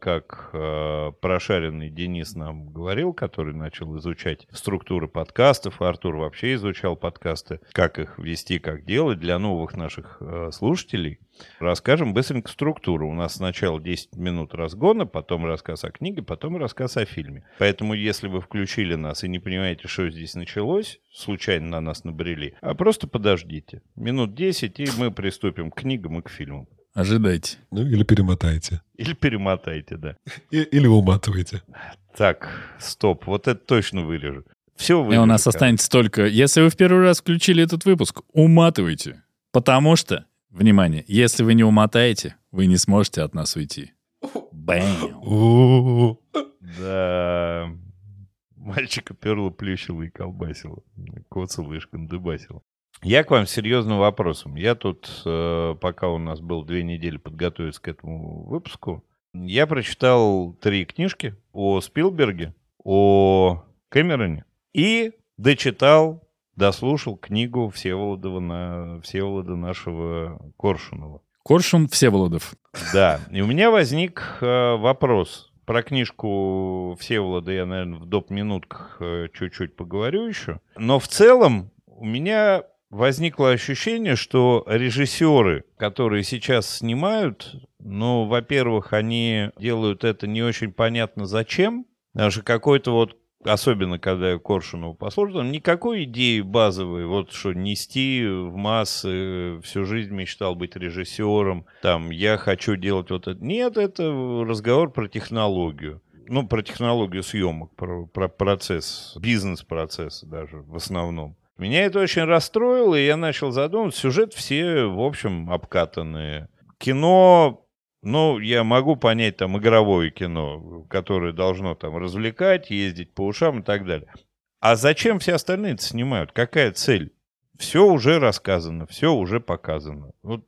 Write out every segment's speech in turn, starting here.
как э, прошаренный Денис нам говорил, который начал изучать структуры подкастов, Артур вообще изучал подкасты, как их вести, как делать для новых наших э, слушателей. Расскажем быстренько структуру. У нас сначала 10 минут разгона, потом рассказ о книге, потом рассказ о фильме. Поэтому, если вы включили нас и не понимаете, что здесь началось, случайно на нас набрели, а просто подождите. Минут 10, и мы приступим к книгам и к фильмам. Ожидайте. Ну, или перемотайте. Или перемотайте, да. И- или уматывайте. Так, стоп, вот это точно вырежу. Все И вырежу. у нас останется только... Если вы в первый раз включили этот выпуск, уматывайте. Потому что, внимание, если вы не умотаете, вы не сможете от нас уйти. Бэм. Да. Мальчика перло, плющило и колбасило. Коцало и шкандыбасило. Я к вам с серьезным вопросом. Я тут, э, пока у нас было две недели подготовиться к этому выпуску, я прочитал три книжки о Спилберге, о Кэмероне и дочитал, дослушал книгу Всеволодова на, Всеволода нашего Коршунова. Коршун Всеволодов. Да, и у меня возник э, вопрос. Про книжку Всеволода я, наверное, в доп. минутках э, чуть-чуть поговорю еще. Но в целом у меня возникло ощущение, что режиссеры, которые сейчас снимают, ну, во-первых, они делают это не очень понятно зачем. Даже какой-то вот Особенно, когда я Коршунова послушал, там никакой идеи базовой, вот что нести в массы, всю жизнь мечтал быть режиссером, там, я хочу делать вот это. Нет, это разговор про технологию. Ну, про технологию съемок, про, про процесс, бизнес-процесс даже в основном. Меня это очень расстроило, и я начал задумываться. Сюжет все, в общем, обкатанные. Кино ну, я могу понять там игровое кино, которое должно там развлекать, ездить по ушам и так далее. А зачем все остальные это снимают? Какая цель? Все уже рассказано, все уже показано. Вот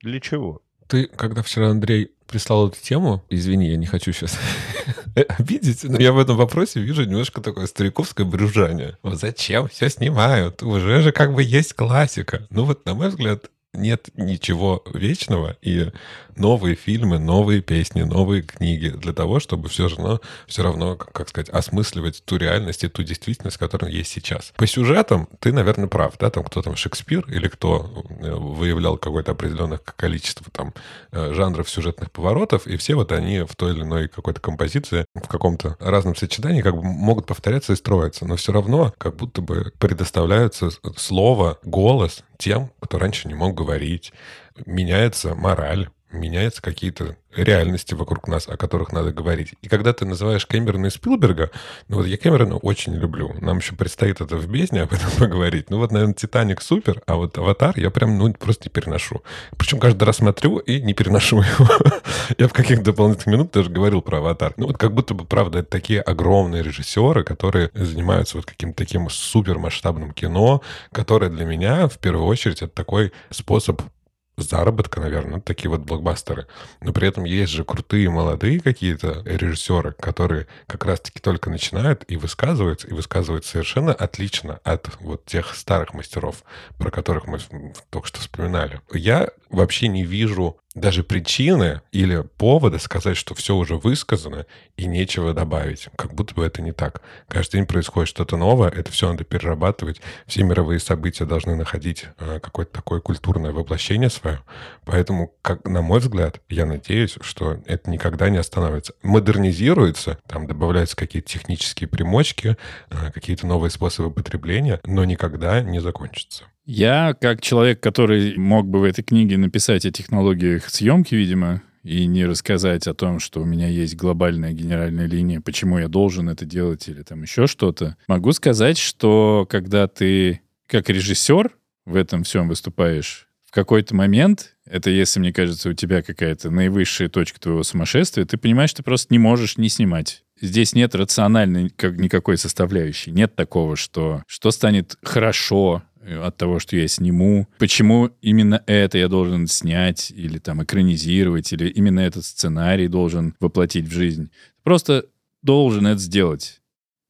для чего? Ты, когда вчера, Андрей, прислал эту тему, извини, я не хочу сейчас обидеть, но я в этом вопросе вижу немножко такое стариковское брюжание. Зачем все снимают? Уже же как бы есть классика. Ну вот, на мой взгляд, нет ничего вечного, и новые фильмы, новые песни, новые книги для того, чтобы все равно, все равно, как сказать, осмысливать ту реальность и ту действительность, которая есть сейчас. По сюжетам ты, наверное, прав, да, там кто там Шекспир или кто э, выявлял какое-то определенное количество там э, жанров сюжетных поворотов, и все вот они в той или иной какой-то композиции в каком-то разном сочетании как бы могут повторяться и строиться, но все равно как будто бы предоставляются слово, голос тем, кто раньше не мог говорить. Меняется мораль, меняются какие-то реальности вокруг нас, о которых надо говорить. И когда ты называешь Кэмерона и Спилберга, ну вот я Кэмерона очень люблю. Нам еще предстоит это в бездне об этом поговорить. Ну вот, наверное, Титаник супер, а вот Аватар я прям, ну, просто не переношу. Причем каждый раз смотрю и не переношу его. я в каких-то дополнительных минут даже говорил про Аватар. Ну вот как будто бы, правда, это такие огромные режиссеры, которые занимаются вот каким-то таким супер масштабным кино, которое для меня, в первую очередь, это такой способ заработка, наверное, такие вот блокбастеры. Но при этом есть же крутые молодые какие-то режиссеры, которые как раз-таки только начинают и высказываются, и высказываются совершенно отлично от вот тех старых мастеров, про которых мы только что вспоминали. Я вообще не вижу даже причины или повода сказать, что все уже высказано и нечего добавить. Как будто бы это не так. Каждый день происходит что-то новое, это все надо перерабатывать. Все мировые события должны находить э, какое-то такое культурное воплощение свое. Поэтому, как, на мой взгляд, я надеюсь, что это никогда не остановится. Модернизируется, там добавляются какие-то технические примочки, э, какие-то новые способы потребления, но никогда не закончится. Я, как человек, который мог бы в этой книге написать о технологиях съемки, видимо, и не рассказать о том, что у меня есть глобальная генеральная линия, почему я должен это делать или там еще что-то, могу сказать, что когда ты как режиссер в этом всем выступаешь, в какой-то момент, это если, мне кажется, у тебя какая-то наивысшая точка твоего сумасшествия, ты понимаешь, ты просто не можешь не снимать. Здесь нет рациональной как никакой составляющей. Нет такого, что что станет хорошо, от того, что я сниму, почему именно это я должен снять или там экранизировать, или именно этот сценарий должен воплотить в жизнь. Просто должен это сделать.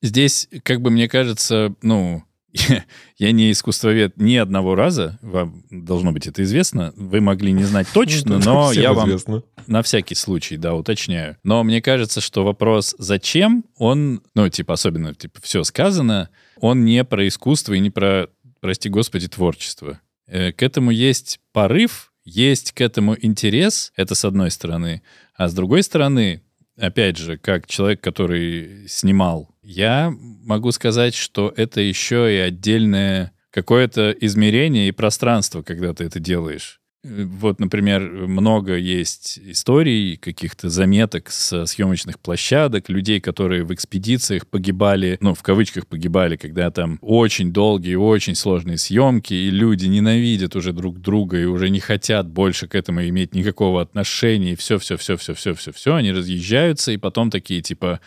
Здесь, как бы мне кажется, ну, я, я не искусствовед ни одного раза, вам должно быть это известно, вы могли не знать точно, но я вам известно. на всякий случай, да, уточняю. Но мне кажется, что вопрос «зачем?» он, ну, типа, особенно, типа, все сказано, он не про искусство и не про, прости господи, творчество. Э, К этому есть порыв, есть к этому интерес, это с одной стороны. А с другой стороны, опять же, как человек, который снимал, я могу сказать, что это еще и отдельное какое-то измерение и пространство, когда ты это делаешь. Э, Вот, например, много есть историй, каких-то заметок с съемочных площадок, людей, которые в экспедициях погибали, ну, в кавычках погибали, когда там очень долгие, очень сложные съемки, и люди ненавидят уже друг друга и уже не хотят больше к этому иметь никакого отношения, и все-все-все-все-все-все-все, они разъезжаются, и потом такие, типа,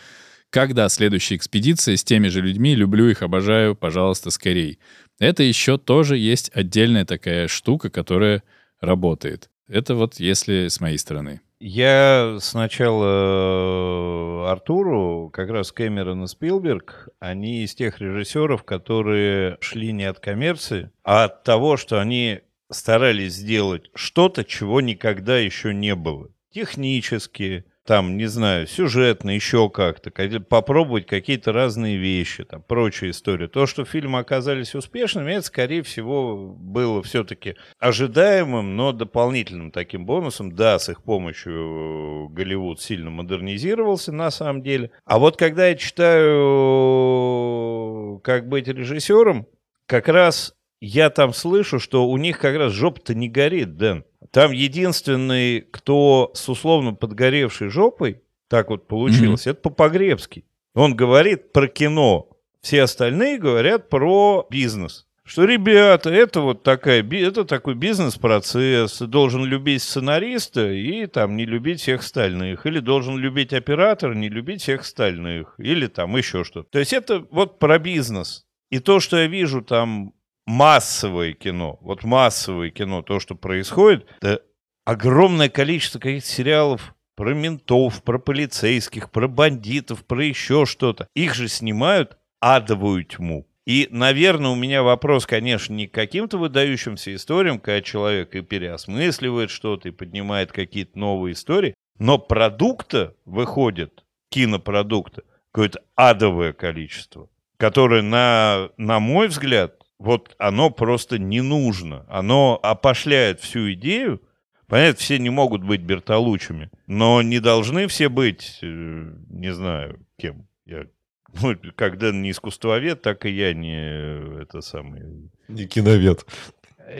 когда следующая экспедиция с теми же людьми, люблю их, обожаю, пожалуйста, скорей. Это еще тоже есть отдельная такая штука, которая работает. Это вот если с моей стороны. Я сначала э, Артуру, как раз Кэмерон и Спилберг, они из тех режиссеров, которые шли не от коммерции, а от того, что они старались сделать что-то, чего никогда еще не было. Технически, там, не знаю, сюжетно, еще как-то, ка- попробовать какие-то разные вещи, там, прочая история. То, что фильмы оказались успешными, это, скорее всего, было все-таки ожидаемым, но дополнительным таким бонусом. Да, с их помощью Голливуд сильно модернизировался, на самом деле. А вот когда я читаю «Как быть режиссером», как раз я там слышу, что у них как раз жопа-то не горит, Дэн. Там единственный, кто с условно подгоревшей жопой, так вот получилось, это Попогребский. Он говорит про кино. Все остальные говорят про бизнес. Что, ребята, это вот такая, это такой бизнес-процесс. Должен любить сценариста и там не любить всех остальных. Или должен любить оператора, не любить всех остальных. Или там еще что-то. То есть это вот про бизнес. И то, что я вижу там массовое кино, вот массовое кино, то, что происходит, это огромное количество каких-то сериалов про ментов, про полицейских, про бандитов, про еще что-то. Их же снимают адовую тьму. И, наверное, у меня вопрос, конечно, не к каким-то выдающимся историям, когда человек и переосмысливает что-то, и поднимает какие-то новые истории, но продукта выходит, кинопродукта, какое-то адовое количество, которое, на, на мой взгляд, вот оно просто не нужно. Оно опошляет всю идею. Понятно, все не могут быть Бертолучами, но не должны все быть, э, не знаю, кем. Я, ну, когда не искусствовед, так и я не э, это самое, Не киновед.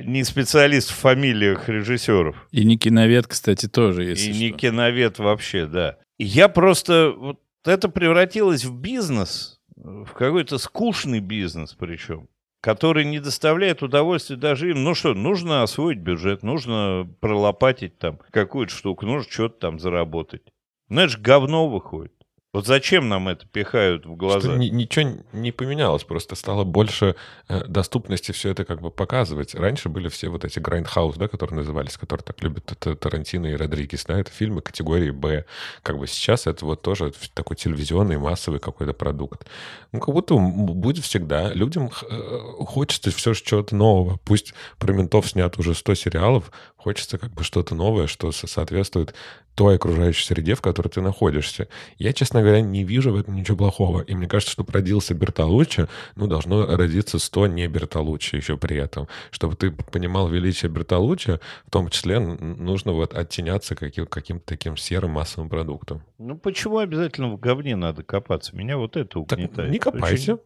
не специалист в фамилиях режиссеров. И не киновед, кстати, тоже, если И не что. киновед вообще, да. Я просто... Вот это превратилось в бизнес, в какой-то скучный бизнес причем, который не доставляет удовольствия даже им. Ну что, нужно освоить бюджет, нужно пролопатить там какую-то штуку, нужно что-то там заработать. Же говно выходит. Вот зачем нам это пихают в глаза? Что ни- ничего не поменялось, просто стало больше э, доступности все это как бы показывать. Раньше были все вот эти Grindhouse, да, которые назывались, которые так любят Т- Тарантино и Родригес, да, это фильмы категории Б. Как бы сейчас это вот тоже такой телевизионный массовый какой-то продукт. Ну, как будто будет всегда. Людям э, хочется все чего-то нового. Пусть про ментов снят уже 100 сериалов, хочется как бы что-то новое, что со- соответствует той окружающей среде, в которой ты находишься. Я, честно говоря, не вижу в этом ничего плохого. И мне кажется, что родился Бертолуччи, ну, должно родиться 100 не Бертолуччи еще при этом. Чтобы ты понимал величие Бертолуччи, в том числе нужно вот оттеняться каким- каким-то таким серым массовым продуктом. Ну почему обязательно в говне надо копаться? Меня вот это Так угнетает. не Очень- копайся.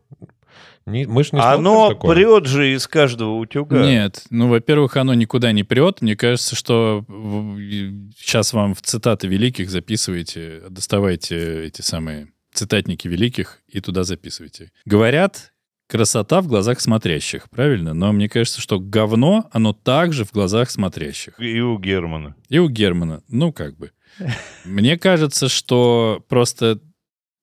Не- мы же не Оно такое. прет же из каждого утюга. Нет, ну, во-первых, оно никуда не прет. Мне кажется, что сейчас вам в цитаты великих записываете, доставайте эти самые цитатники великих и туда записывайте. Говорят, красота в глазах смотрящих, правильно? Но мне кажется, что говно, оно также в глазах смотрящих. И у Германа. И у Германа, ну, как бы. Мне кажется, что просто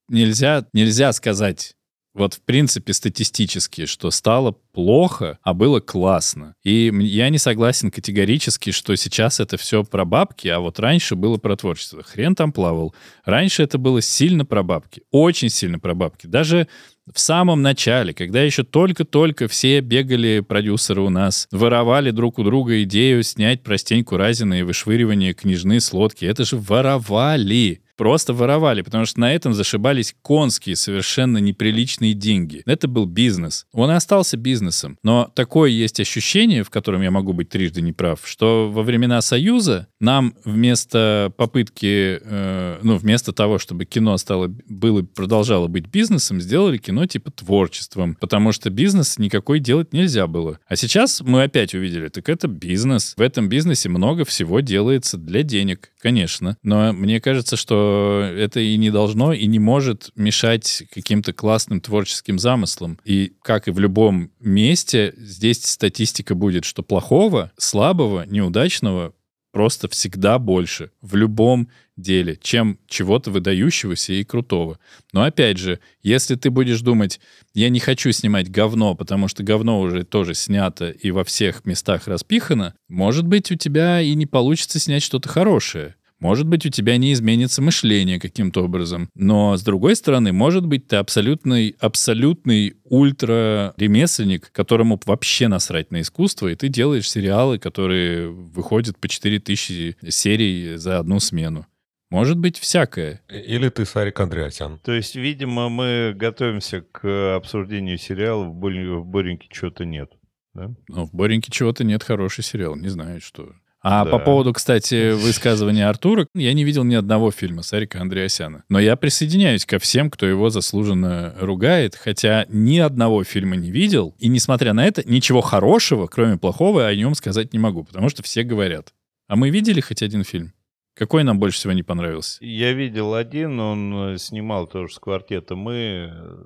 нельзя, нельзя сказать Вот в принципе статистически, что стало плохо, а было классно. И я не согласен категорически, что сейчас это все про бабки, а вот раньше было про творчество. Хрен там плавал. Раньше это было сильно про бабки. Очень сильно про бабки. Даже в самом начале, когда еще только-только все бегали продюсеры у нас, воровали друг у друга идею снять простеньку Разина и вышвыривание княжны с лодки. Это же воровали. Просто воровали, потому что на этом зашибались конские, совершенно неприличные деньги. Это был бизнес. Он и остался бизнесом. Но такое есть ощущение, в котором я могу быть трижды неправ, что во времена Союза нам вместо попытки, э, ну, вместо того, чтобы кино стало, было, продолжало быть бизнесом, сделали кино типа творчеством, потому что бизнес никакой делать нельзя было. А сейчас мы опять увидели, так это бизнес. В этом бизнесе много всего делается для денег, конечно. Но мне кажется, что это и не должно, и не может мешать каким-то классным творческим замыслам. И как и в любом месте, здесь статистика будет, что плохого, слабого, неудачного просто всегда больше в любом деле, чем чего-то выдающегося и крутого. Но опять же, если ты будешь думать, я не хочу снимать говно, потому что говно уже тоже снято и во всех местах распихано, может быть, у тебя и не получится снять что-то хорошее. Может быть, у тебя не изменится мышление каким-то образом. Но, с другой стороны, может быть, ты абсолютный, абсолютный ультра-ремесленник, которому вообще насрать на искусство, и ты делаешь сериалы, которые выходят по 4000 серий за одну смену. Может быть, всякое. Или ты Сарик Андреасян. То есть, видимо, мы готовимся к обсуждению сериала «В, Бореньке чего-то нет». Да? Но в Бореньке чего-то нет хороший сериал. Не знаю, что. А Да. по поводу, кстати, высказывания Артура, я не видел ни одного фильма Сарика Андреасяна. Но я присоединяюсь ко всем, кто его заслуженно ругает, хотя ни одного фильма не видел. И несмотря на это, ничего хорошего, кроме плохого, о нем сказать не могу, потому что все говорят. А мы видели хоть один фильм? Какой нам больше всего не понравился? Я видел один, он э, снимал тоже с квартета «Мы», э,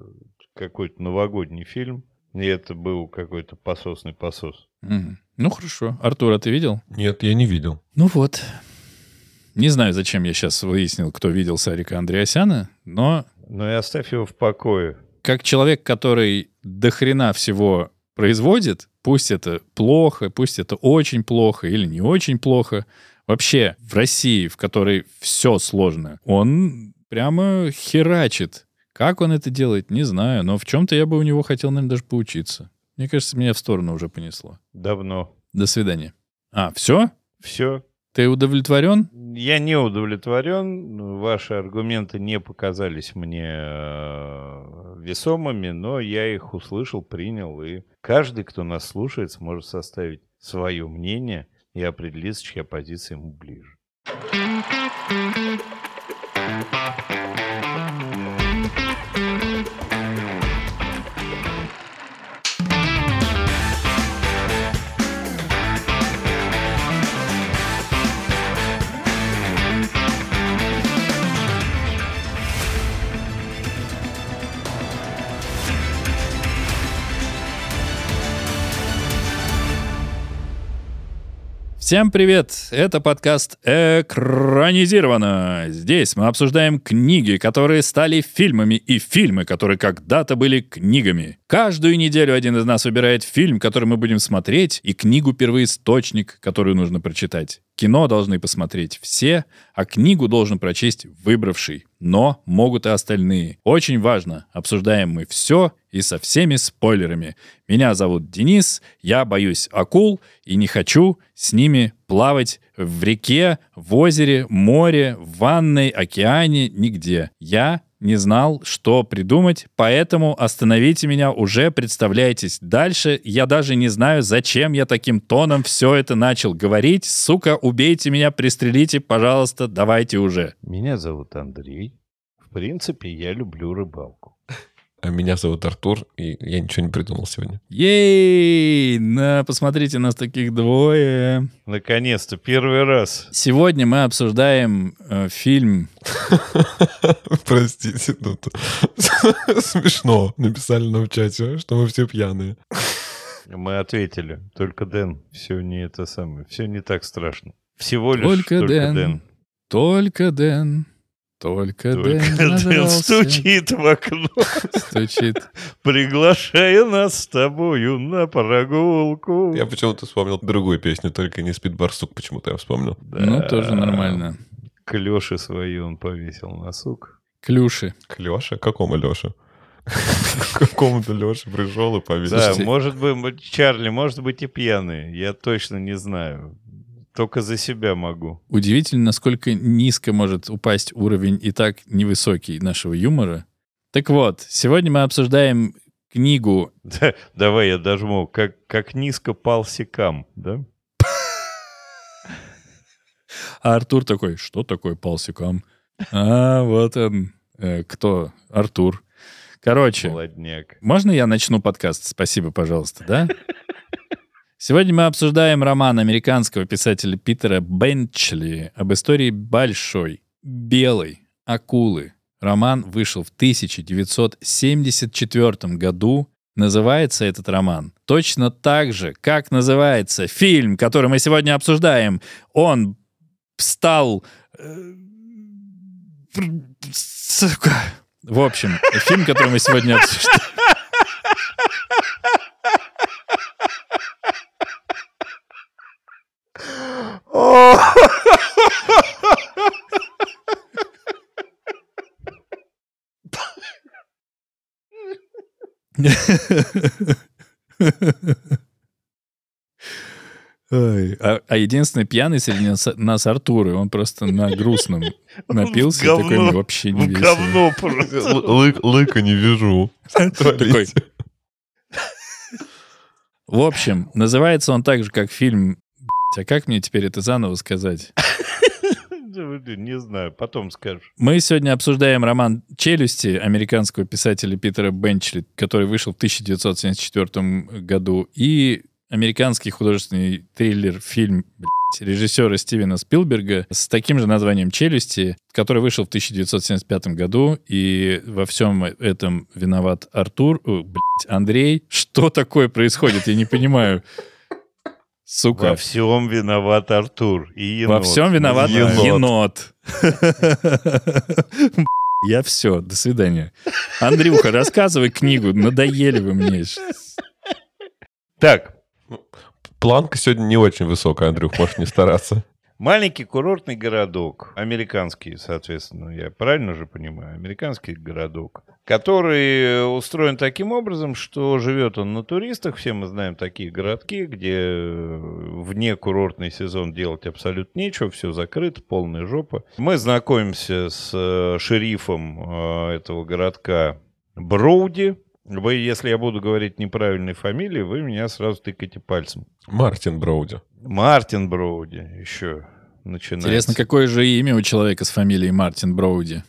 какой-то новогодний фильм, и это был какой-то пососный посос. Мгм. Ну хорошо. Артур, а ты видел? Нет, я не видел. Ну вот. Не знаю, зачем я сейчас выяснил, кто видел Сарика Андреасяна, но Ну и оставь его в покое. как человек, который до хрена всего производит, пусть это плохо, пусть это очень плохо или не очень плохо, вообще в России, в которой все сложно, он прямо херачит. Как он это делает, не знаю, но в чем-то я бы у него хотел, наверное, даже поучиться. Мне кажется, меня в сторону уже понесло. Давно. До свидания. А, все? Все. Ты удовлетворен? Я не удовлетворен. Ваши аргументы не показались мне э, весомыми, но я их услышал, принял. И каждый, кто нас слушает, сможет составить свое мнение и определиться, чья позиция ему ближе. Всем привет! Это подкаст «Экранизировано». Здесь мы обсуждаем книги, которые стали фильмами, и фильмы, которые когда-то были книгами. Каждую неделю один из нас выбирает фильм, который мы будем смотреть, и книгу-первоисточник, которую нужно прочитать. Кино должны посмотреть все, а книгу должен прочесть выбравший. Но могут и остальные. Очень важно, обсуждаем мы все и со всеми спойлерами. Меня зовут Денис, я боюсь акул и не хочу с ними плавать в реке, в озере, море, в ванной, океане, нигде. Я не знал, что придумать, поэтому остановите меня, уже представляйтесь. Дальше я даже не знаю, зачем я таким тоном все это начал говорить. Сука, убейте меня, пристрелите, пожалуйста, давайте уже. Меня зовут Андрей. В принципе, я люблю рыбалку. А меня зовут Артур, и я ничего не придумал сегодня. Ей! На, посмотрите, нас таких двое. Наконец-то, первый раз. Сегодня мы обсуждаем э, фильм Простите, ну, то- смешно. Написали нам в чате, что мы все пьяные. Мы ответили. Только Дэн. Все не это самое. Все не так страшно. Всего лишь Только только, Дэн. Дэн. Только Дэн. Только, Только Дэн стучит в окно, стучит. приглашая нас с тобою на прогулку. Я почему-то вспомнил другую песню, только не спит барсук, почему-то я вспомнил. Ну, тоже нормально. К Лёше свои он повесил на сук. Клюши. К Лёше? Какому Лёше? Какому-то Лёше пришел и повесил. Да, может быть, Чарли, может быть и пьяный. Я точно не знаю. Только за себя могу. Удивительно, насколько низко может упасть уровень и так невысокий нашего юмора. Так вот, сегодня мы обсуждаем книгу Да, давай я дожму. Как, как низко пал секам, да? А Артур такой, что такое палсикам? А, вот он. Э, кто? Артур. Короче, Молодняк. можно я начну подкаст? Спасибо, пожалуйста, да? Сегодня мы обсуждаем роман американского писателя Питера Бенчли об истории большой, белой акулы. Роман вышел в 1974 году. Называется этот роман точно так же, как называется фильм, который мы сегодня обсуждаем. Он стал... э, Сука. В общем, фильм, который мы сегодня обсуждаем. Ой, А, а единственный пьяный среди нас, нас Артур, и он просто на грустном напился, говно. такой мне вообще не весело. говно просто. Лы- Лыка не вижу. Такой. В общем, называется он так же, как фильм... А как мне теперь это заново сказать? Не знаю, потом скажешь. Мы сегодня обсуждаем роман «Челюсти» американского писателя Питера Бенчли, который вышел в 1974 году, и американский художественный триллер-фильм режиссера Стивена Спилберга с таким же названием «Челюсти», который вышел в 1975 году, и во всем этом виноват Артур, о, блядь, Андрей. Что такое происходит? Я не понимаю. Сука. Во всем виноват Артур и енот. Во всем виноват Енот. енот. Я все, до свидания. Андрюха, рассказывай книгу, надоели вы мне. Так, Планка сегодня не очень высокая, Андрюх, можешь не стараться. Маленький курортный городок, американский, соответственно, я правильно же понимаю, американский городок, который устроен таким образом, что живет он на туристах, все мы знаем такие городки, где э, вне курортный сезон делать абсолютно нечего, все закрыто, полная жопа. Мы знакомимся с э, шерифом э, этого городка Броуди. Вы, если я буду говорить неправильной фамилии, вы меня сразу тыкаете пальцем. Мартин Броуди. Мартин Броуди еще начинается. Интересно, какое же имя у человека с фамилией Мартин Броуди?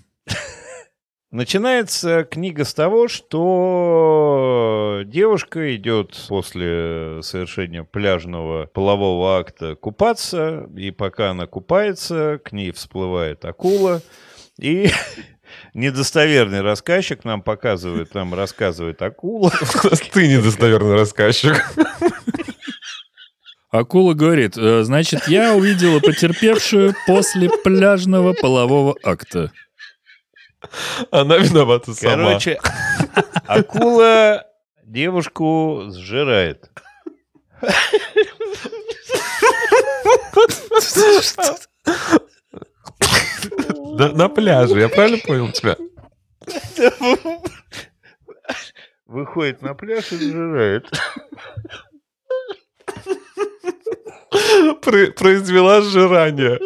Начинается книга с того, что девушка идет после совершения пляжного полового акта купаться, и пока она купается, к ней всплывает акула, и недостоверный рассказчик нам показывает, нам рассказывает акула. Ты недостоверный рассказчик. Акула говорит, «Э, значит, я увидела потерпевшую после пляжного полового акта. Она виновата сама. Короче, акула девушку сжирает. На пляже, я правильно понял тебя? Выходит на пляж и сжирает. Про- произвела сжирание.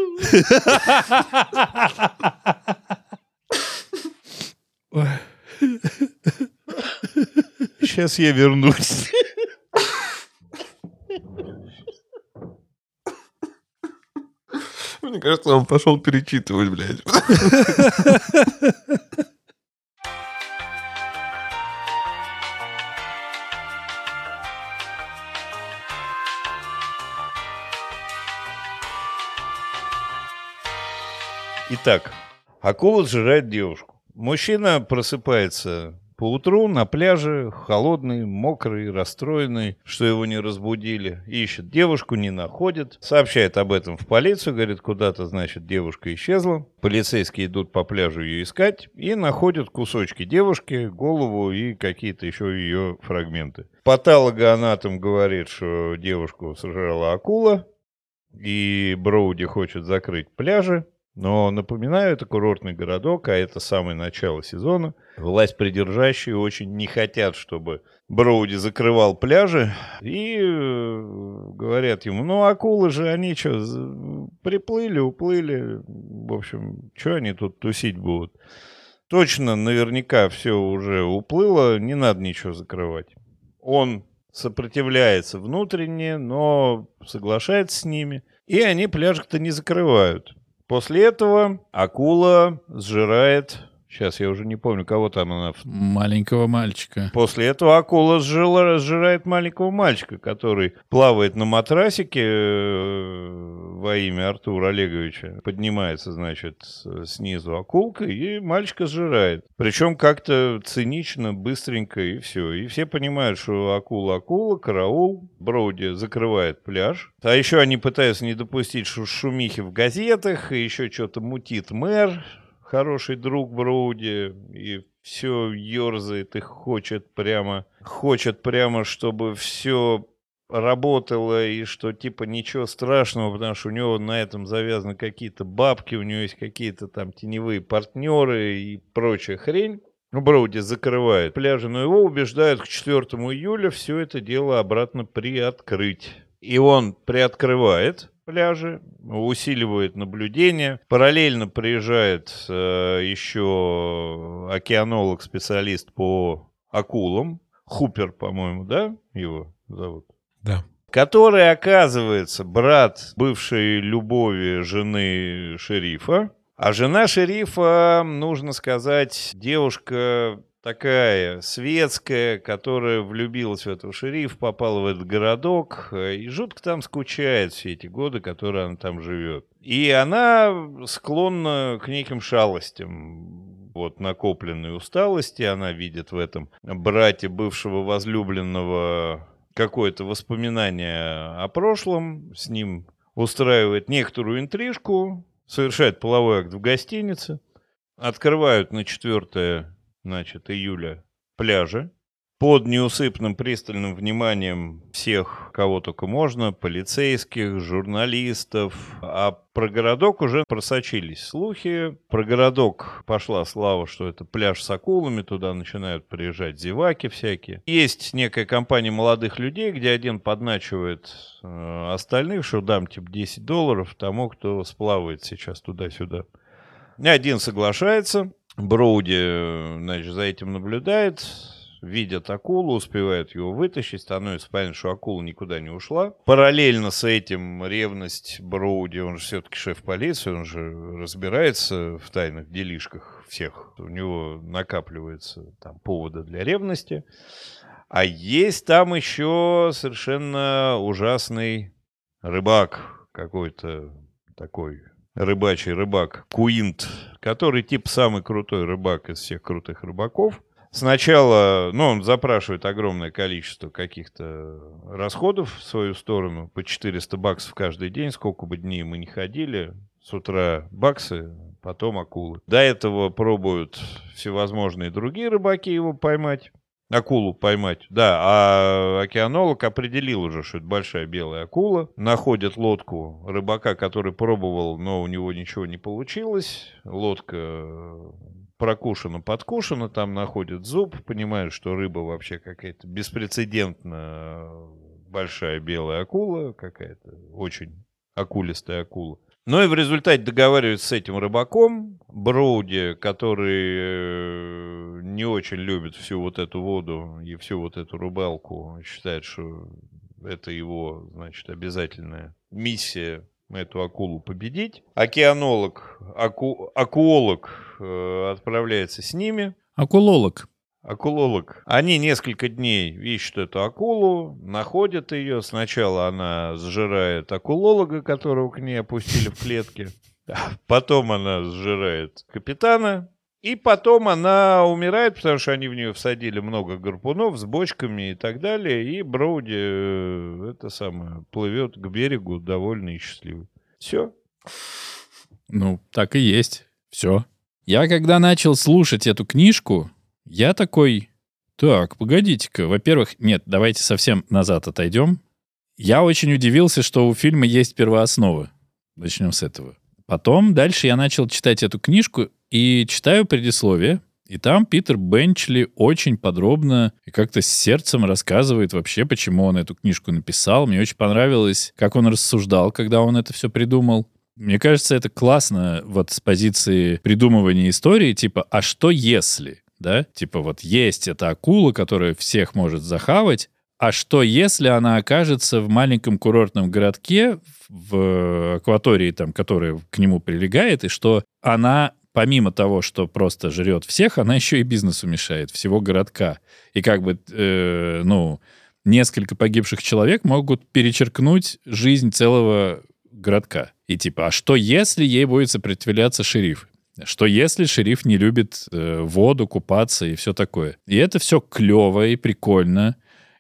Сейчас я вернусь. Мне кажется, он пошел перечитывать, блядь. Итак, акула сжирает девушку. Мужчина просыпается Поутру на пляже, холодный, мокрый, расстроенный, что его не разбудили. Ищет девушку, не находит. Сообщает об этом в полицию, говорит, куда-то, значит, девушка исчезла. Полицейские идут по пляжу ее искать и находят кусочки девушки, голову и какие-то еще ее фрагменты. Патологоанатом говорит, что девушку сожрала акула, и Броуди хочет закрыть пляжи. Но, напоминаю, это курортный городок, а это самое начало сезона. Власть придержащие очень не хотят, чтобы Броуди закрывал пляжи. И э, говорят ему, ну акулы же, они что, приплыли, уплыли. В общем, что они тут тусить будут? Точно, наверняка все уже уплыло, не надо ничего закрывать. Он сопротивляется внутренне, но соглашается с ними. И они пляжик-то не закрывают. После этого акула сжирает... Сейчас я уже не помню, кого там она... Маленького мальчика. После этого акула сжила, сжирает маленького мальчика, который плавает на матрасике э, во имя Артура Олеговича. Поднимается, значит, снизу акулка, и мальчика сжирает. Причем как-то цинично, быстренько, и все. И все понимают, что акула-акула, караул, Броуди закрывает пляж. А еще они пытаются не допустить шумихи в газетах, и еще что-то мутит мэр, хороший друг Броуди, и все ерзает и хочет прямо, хочет прямо, чтобы все работало и что типа ничего страшного, потому что у него на этом завязаны какие-то бабки, у него есть какие-то там теневые партнеры и прочая хрень. Ну, Броуди закрывает пляжи, но его убеждают к 4 июля все это дело обратно приоткрыть. И он приоткрывает пляжи, усиливает наблюдение. Параллельно приезжает э, еще океанолог-специалист по акулам. Хупер, по-моему, да, его зовут? Да. Который оказывается брат бывшей любови жены шерифа. А жена шерифа, нужно сказать, девушка такая светская, которая влюбилась в этого шерифа, попала в этот городок э, и жутко там скучает все эти годы, которые она там живет. И она склонна к неким шалостям, вот накопленной усталости, она видит в этом брате бывшего возлюбленного какое-то воспоминание о прошлом, с ним устраивает некоторую интрижку, совершает половой акт в гостинице, открывают на четвертое значит, июля пляжи под неусыпным пристальным вниманием всех, кого только можно, полицейских, журналистов. А про городок уже просочились слухи. Про городок пошла слава, что это пляж с акулами, туда начинают приезжать зеваки всякие. Есть некая компания молодых людей, где один подначивает э, остальных, что дам типа 10 долларов тому, кто сплавает сейчас туда-сюда. Один соглашается, Броуди, значит, за этим наблюдает, видят акулу, успевают его вытащить, становится понятно, что акула никуда не ушла. Параллельно с этим ревность Броуди, он же все-таки шеф полиции, он же разбирается в тайных делишках всех. У него накапливается там повода для ревности. А есть там еще совершенно ужасный рыбак какой-то такой рыбачий рыбак Куинт, который тип самый крутой рыбак из всех крутых рыбаков. Сначала, ну, он запрашивает огромное количество каких-то расходов в свою сторону, по 400 баксов каждый день, сколько бы дней мы не ходили, с утра баксы, потом акулы. До этого пробуют всевозможные другие рыбаки его поймать. Акулу поймать. Да, а океанолог определил уже, что это большая белая акула. Находит лодку рыбака, который пробовал, но у него ничего не получилось. Лодка прокушена, подкушена, там находит зуб, понимает, что рыба вообще какая-то беспрецедентно большая белая акула, какая-то очень акулистая акула. Ну и в результате договаривается с этим рыбаком, Броуди, который э, не очень любит всю вот эту воду и всю вот эту рыбалку, считает, что это его, значит, обязательная миссия эту акулу победить. Океанолог, аку, акуолог э, отправляется с ними. Акулолог. Акулолог. Они несколько дней ищут эту акулу, находят ее. Сначала она сжирает акулолога, которого к ней опустили в клетке. Потом она сжирает капитана, И потом она умирает, потому что они в нее всадили много гарпунов с бочками и так далее. И Броуди, э, это самое, плывет к берегу довольный и счастливый. Все. Ну, так и есть. Все. Я когда начал слушать эту книжку, я такой, так, погодите-ка. Во-первых, нет, давайте совсем назад отойдем. Я очень удивился, что у фильма есть первооснова. Начнем с этого. Потом дальше я начал читать эту книжку и читаю предисловие. И там Питер Бенчли очень подробно и как-то с сердцем рассказывает вообще, почему он эту книжку написал. Мне очень понравилось, как он рассуждал, когда он это все придумал. Мне кажется, это классно вот с позиции придумывания истории, типа, а что если, да? Типа вот есть эта акула, которая всех может захавать, а что, если она окажется в маленьком курортном городке в акватории, там, которая к нему прилегает, и что она, помимо того, что просто жрет всех, она еще и бизнесу мешает, всего городка. И как бы, э, ну, несколько погибших человек могут перечеркнуть жизнь целого городка. И типа, а что если ей будет сопротивляться шериф? Что если шериф не любит э, воду, купаться и все такое? И это все клево и прикольно.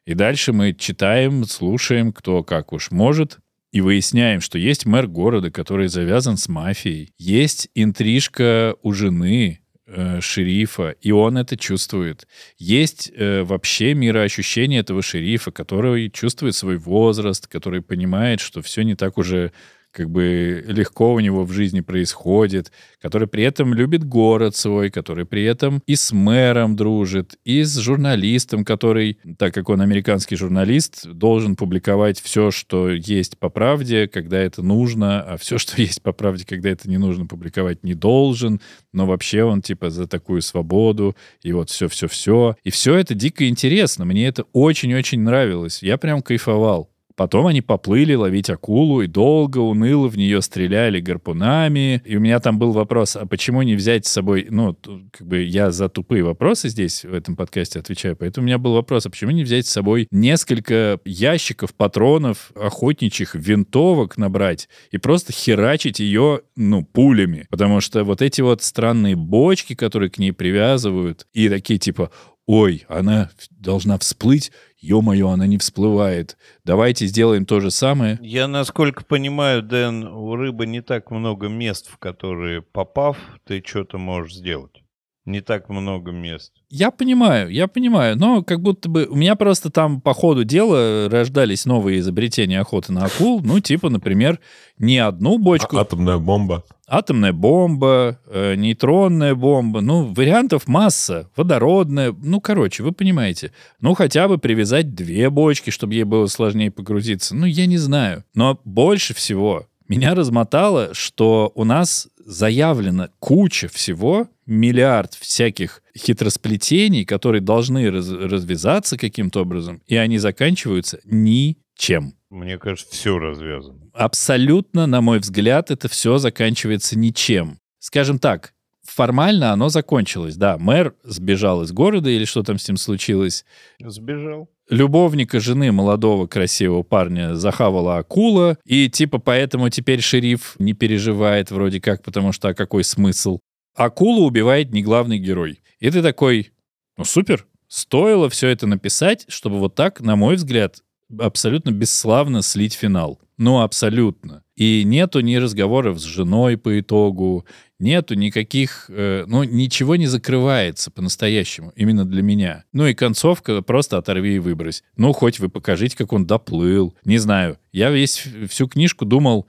И дальше мы читаем, слушаем, кто как уж может, и выясняем, что есть мэр города, который завязан с мафией. Есть интрижка у жены э, шерифа, и он это чувствует. Есть э, вообще мироощущение этого шерифа, который чувствует свой возраст, который понимает, что все не так уже как бы легко у него в жизни происходит, который при этом любит город свой, который при этом и с мэром дружит, и с журналистом, который, так как он американский журналист, должен публиковать все, что есть по правде, когда это нужно, а все, что есть по правде, когда это не нужно, публиковать не должен, но вообще он типа за такую свободу, и вот все-все-все. И все это дико интересно, мне это очень-очень нравилось, я прям кайфовал. Потом они поплыли ловить акулу и долго, уныло в нее стреляли гарпунами. И у меня там был вопрос, а почему не взять с собой... Ну, как бы я за тупые вопросы здесь в этом подкасте отвечаю, поэтому у меня был вопрос, а почему не взять с собой несколько ящиков патронов, охотничьих винтовок набрать и просто херачить ее, ну, пулями? Потому что вот эти вот странные бочки, которые к ней привязывают, и такие типа, ой, она должна всплыть, ё-моё, она не всплывает. Давайте сделаем то же самое. Я, насколько понимаю, Дэн, у рыбы не так много мест, в которые, попав, ты что-то можешь сделать. Не так много мест. Я понимаю, я понимаю, но как будто бы у меня просто там по ходу дела рождались новые изобретения охоты на акул. Ну, типа, например, не одну бочку. А- атомная бомба. Атомная бомба, э, нейтронная бомба. Ну, вариантов масса. Водородная. Ну, короче, вы понимаете. Ну, хотя бы привязать две бочки, чтобы ей было сложнее погрузиться. Ну, я не знаю. Но больше всего меня размотало, что у нас заявлено куча всего, миллиард всяких хитросплетений, которые должны раз- развязаться каким-то образом, и они заканчиваются ничем. Мне кажется, все развязано. Абсолютно, на мой взгляд, это все заканчивается ничем. Скажем так, формально оно закончилось. Да, мэр сбежал из города или что там с ним случилось. Сбежал. Любовника жены молодого красивого парня захавала акула, и типа поэтому теперь шериф не переживает вроде как, потому что а какой смысл? Акулу убивает не главный герой. И ты такой, ну супер, стоило все это написать, чтобы вот так, на мой взгляд, абсолютно бесславно слить финал. Ну, абсолютно. И нету ни разговоров с женой по итогу, нету никаких, э, ну, ничего не закрывается по-настоящему, именно для меня. Ну и концовка просто оторви и выбрось. Ну, хоть вы покажите, как он доплыл. Не знаю. Я весь, всю книжку думал,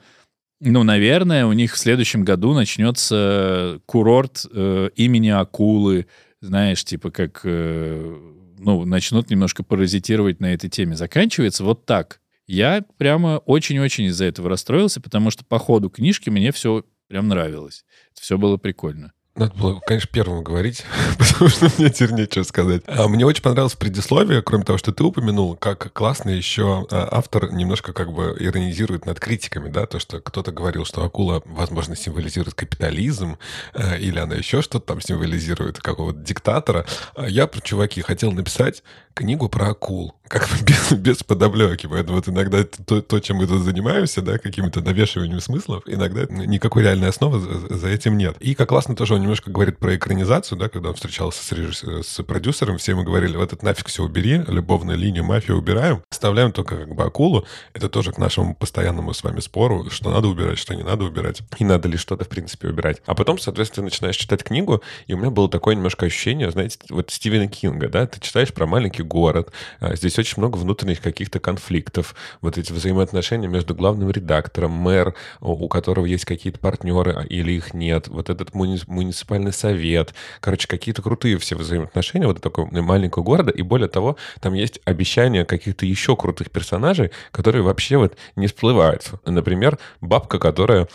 ну, наверное, у них в следующем году начнется курорт э, имени акулы, знаешь, типа как, э, ну, начнут немножко паразитировать на этой теме. Заканчивается вот так. Я прямо очень-очень из-за этого расстроился, потому что по ходу книжки мне все прям нравилось. Все было прикольно. Надо было, конечно, первым говорить, потому что мне теперь нечего сказать. А мне очень понравилось предисловие, кроме того, что ты упомянул, как классно еще а, автор немножко как бы иронизирует над критиками, да, то, что кто-то говорил, что акула, возможно, символизирует капитализм, э, или она еще что-то там символизирует, какого-то диктатора. А Я, чуваки, хотел написать, книгу про акул, как без, без подоплеки. Поэтому вот иногда то, то, чем мы тут занимаемся, да, какими-то навешиванием смыслов, иногда никакой реальной основы за, за этим нет. И как классно тоже он немножко говорит про экранизацию, да, когда он встречался с, режисс... с продюсером, все ему говорили, вот это нафиг все убери, любовную линию мафию убираем, оставляем только как бы акулу. Это тоже к нашему постоянному с вами спору, что надо убирать, что не надо убирать, и надо ли что-то, в принципе, убирать. А потом, соответственно, начинаешь читать книгу, и у меня было такое немножко ощущение, знаете, вот Стивена Кинга, да, ты читаешь про маленький город, а, здесь очень много внутренних каких-то конфликтов, вот эти взаимоотношения между главным редактором, мэр, у которого есть какие-то партнеры а, или их нет, вот этот муни- муниципальный совет, короче, какие-то крутые все взаимоотношения вот такого маленького города, и более того, там есть обещания каких-то еще крутых персонажей, которые вообще вот не всплывают. Например, бабка, которая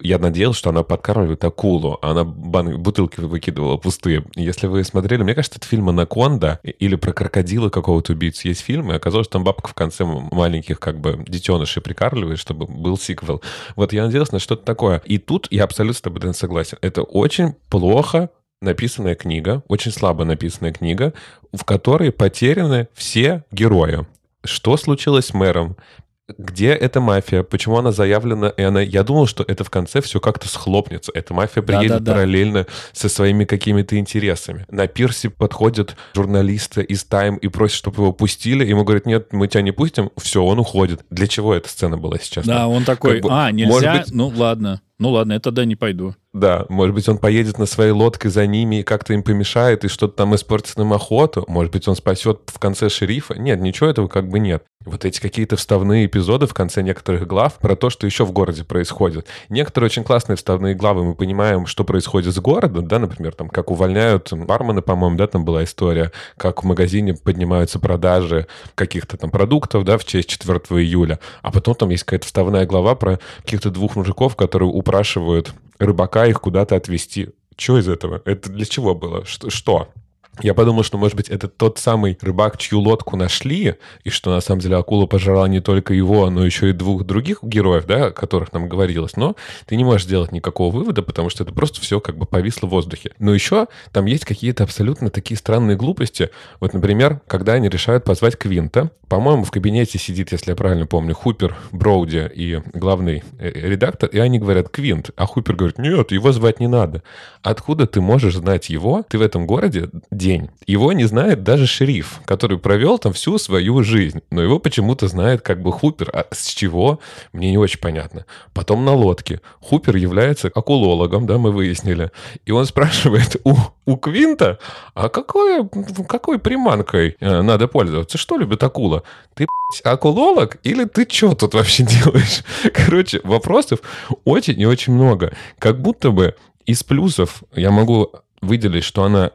я надеялся, что она подкармливает акулу, а она бан- бутылки выкидывала пустые. Если вы смотрели, мне кажется, это фильм «Анаконда» или про крокодила какого-то убийцу есть фильм, и оказалось, что там бабка в конце маленьких как бы детенышей прикармливает, чтобы был сиквел. Вот я надеялся на что-то такое. И тут я абсолютно с тобой согласен. Это очень плохо написанная книга, очень слабо написанная книга, в которой потеряны все герои. Что случилось с мэром? Где эта мафия, почему она заявлена, и она... Я думал, что это в конце все как-то схлопнется. Эта мафия приедет да, да, параллельно да. со своими какими-то интересами. На пирсе подходят журналисты из Time и просят, чтобы его пустили. Ему говорят, нет, мы тебя не пустим. Все, он уходит. Для чего эта сцена была сейчас? Да, он такой, как бы, а, нельзя? Быть... Ну, ладно. Ну ладно, я тогда не пойду. Да, может быть, он поедет на своей лодке за ними и как-то им помешает, и что-то там испортит им охоту. Может быть, он спасет в конце шерифа. Нет, ничего этого как бы нет. Вот эти какие-то вставные эпизоды в конце некоторых глав про то, что еще в городе происходит. Некоторые очень классные вставные главы, мы понимаем, что происходит с городом, да, например, там, как увольняют бармена, по-моему, да, там была история, как в магазине поднимаются продажи каких-то там продуктов, да, в честь 4 июля. А потом там есть какая-то вставная глава про каких-то двух мужиков, которые упрашивают рыбака их куда-то отвезти. Что из этого? Это для чего было? Что? Я подумал, что, может быть, это тот самый рыбак, чью лодку нашли, и что, на самом деле, акула пожрала не только его, но еще и двух других героев, да, о которых нам говорилось. Но ты не можешь сделать никакого вывода, потому что это просто все как бы повисло в воздухе. Но еще там есть какие-то абсолютно такие странные глупости. Вот, например, когда они решают позвать Квинта, по-моему, в кабинете сидит, если я правильно помню, Хупер, Броуди и главный э, редактор, и они говорят «Квинт», а Хупер говорит «Нет, его звать не надо». Откуда ты можешь знать его? Ты в этом городе день. Его не знает даже шериф, который провел там всю свою жизнь. Но его почему-то знает как бы Хупер. А с чего? Мне не очень понятно. Потом на лодке. Хупер является акулологом, да, мы выяснили. И он спрашивает у, у Квинта, а какой, какой приманкой э, надо пользоваться? Что любит акула? Ты, акулолог или ты что тут вообще делаешь? Короче, вопросов очень и очень много. Как будто бы из плюсов я могу выделить, что она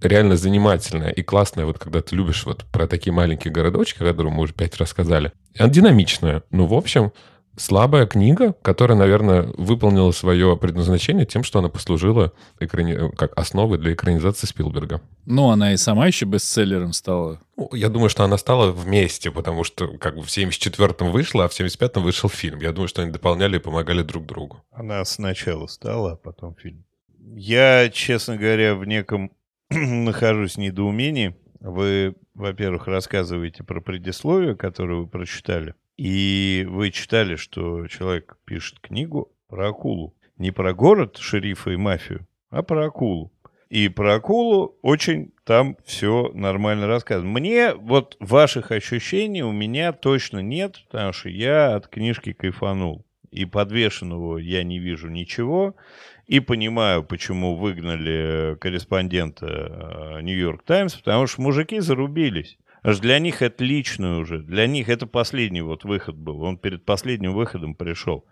реально занимательная и классная, вот когда ты любишь вот про такие маленькие городочки, о которых мы уже пять рассказали. Она динамичная. Ну, в общем, слабая книга, которая, наверное, выполнила свое предназначение тем, что она послужила экрани... как основой для экранизации Спилберга. Ну, она и сама еще бестселлером стала. Ну, я думаю, что она стала вместе, потому что как бы в 74-м вышла, а в 75-м вышел фильм. Я думаю, что они дополняли и помогали друг другу. Она сначала стала, а потом фильм. Я, честно говоря, в неком нахожусь в недоумении. Вы, во-первых, рассказываете про предисловие, которое вы прочитали. И вы читали, что человек пишет книгу про акулу. Не про город, шерифа и мафию, а про акулу. И про акулу очень там все нормально рассказано. Мне вот ваших ощущений у меня точно нет, потому что я от книжки кайфанул. И подвешенного я не вижу ничего. И понимаю, почему выгнали корреспондента Нью-Йорк Таймс, потому что мужики зарубились. Аж для них это личное уже. Для них это последний вот выход был. Он перед последним выходом пришел.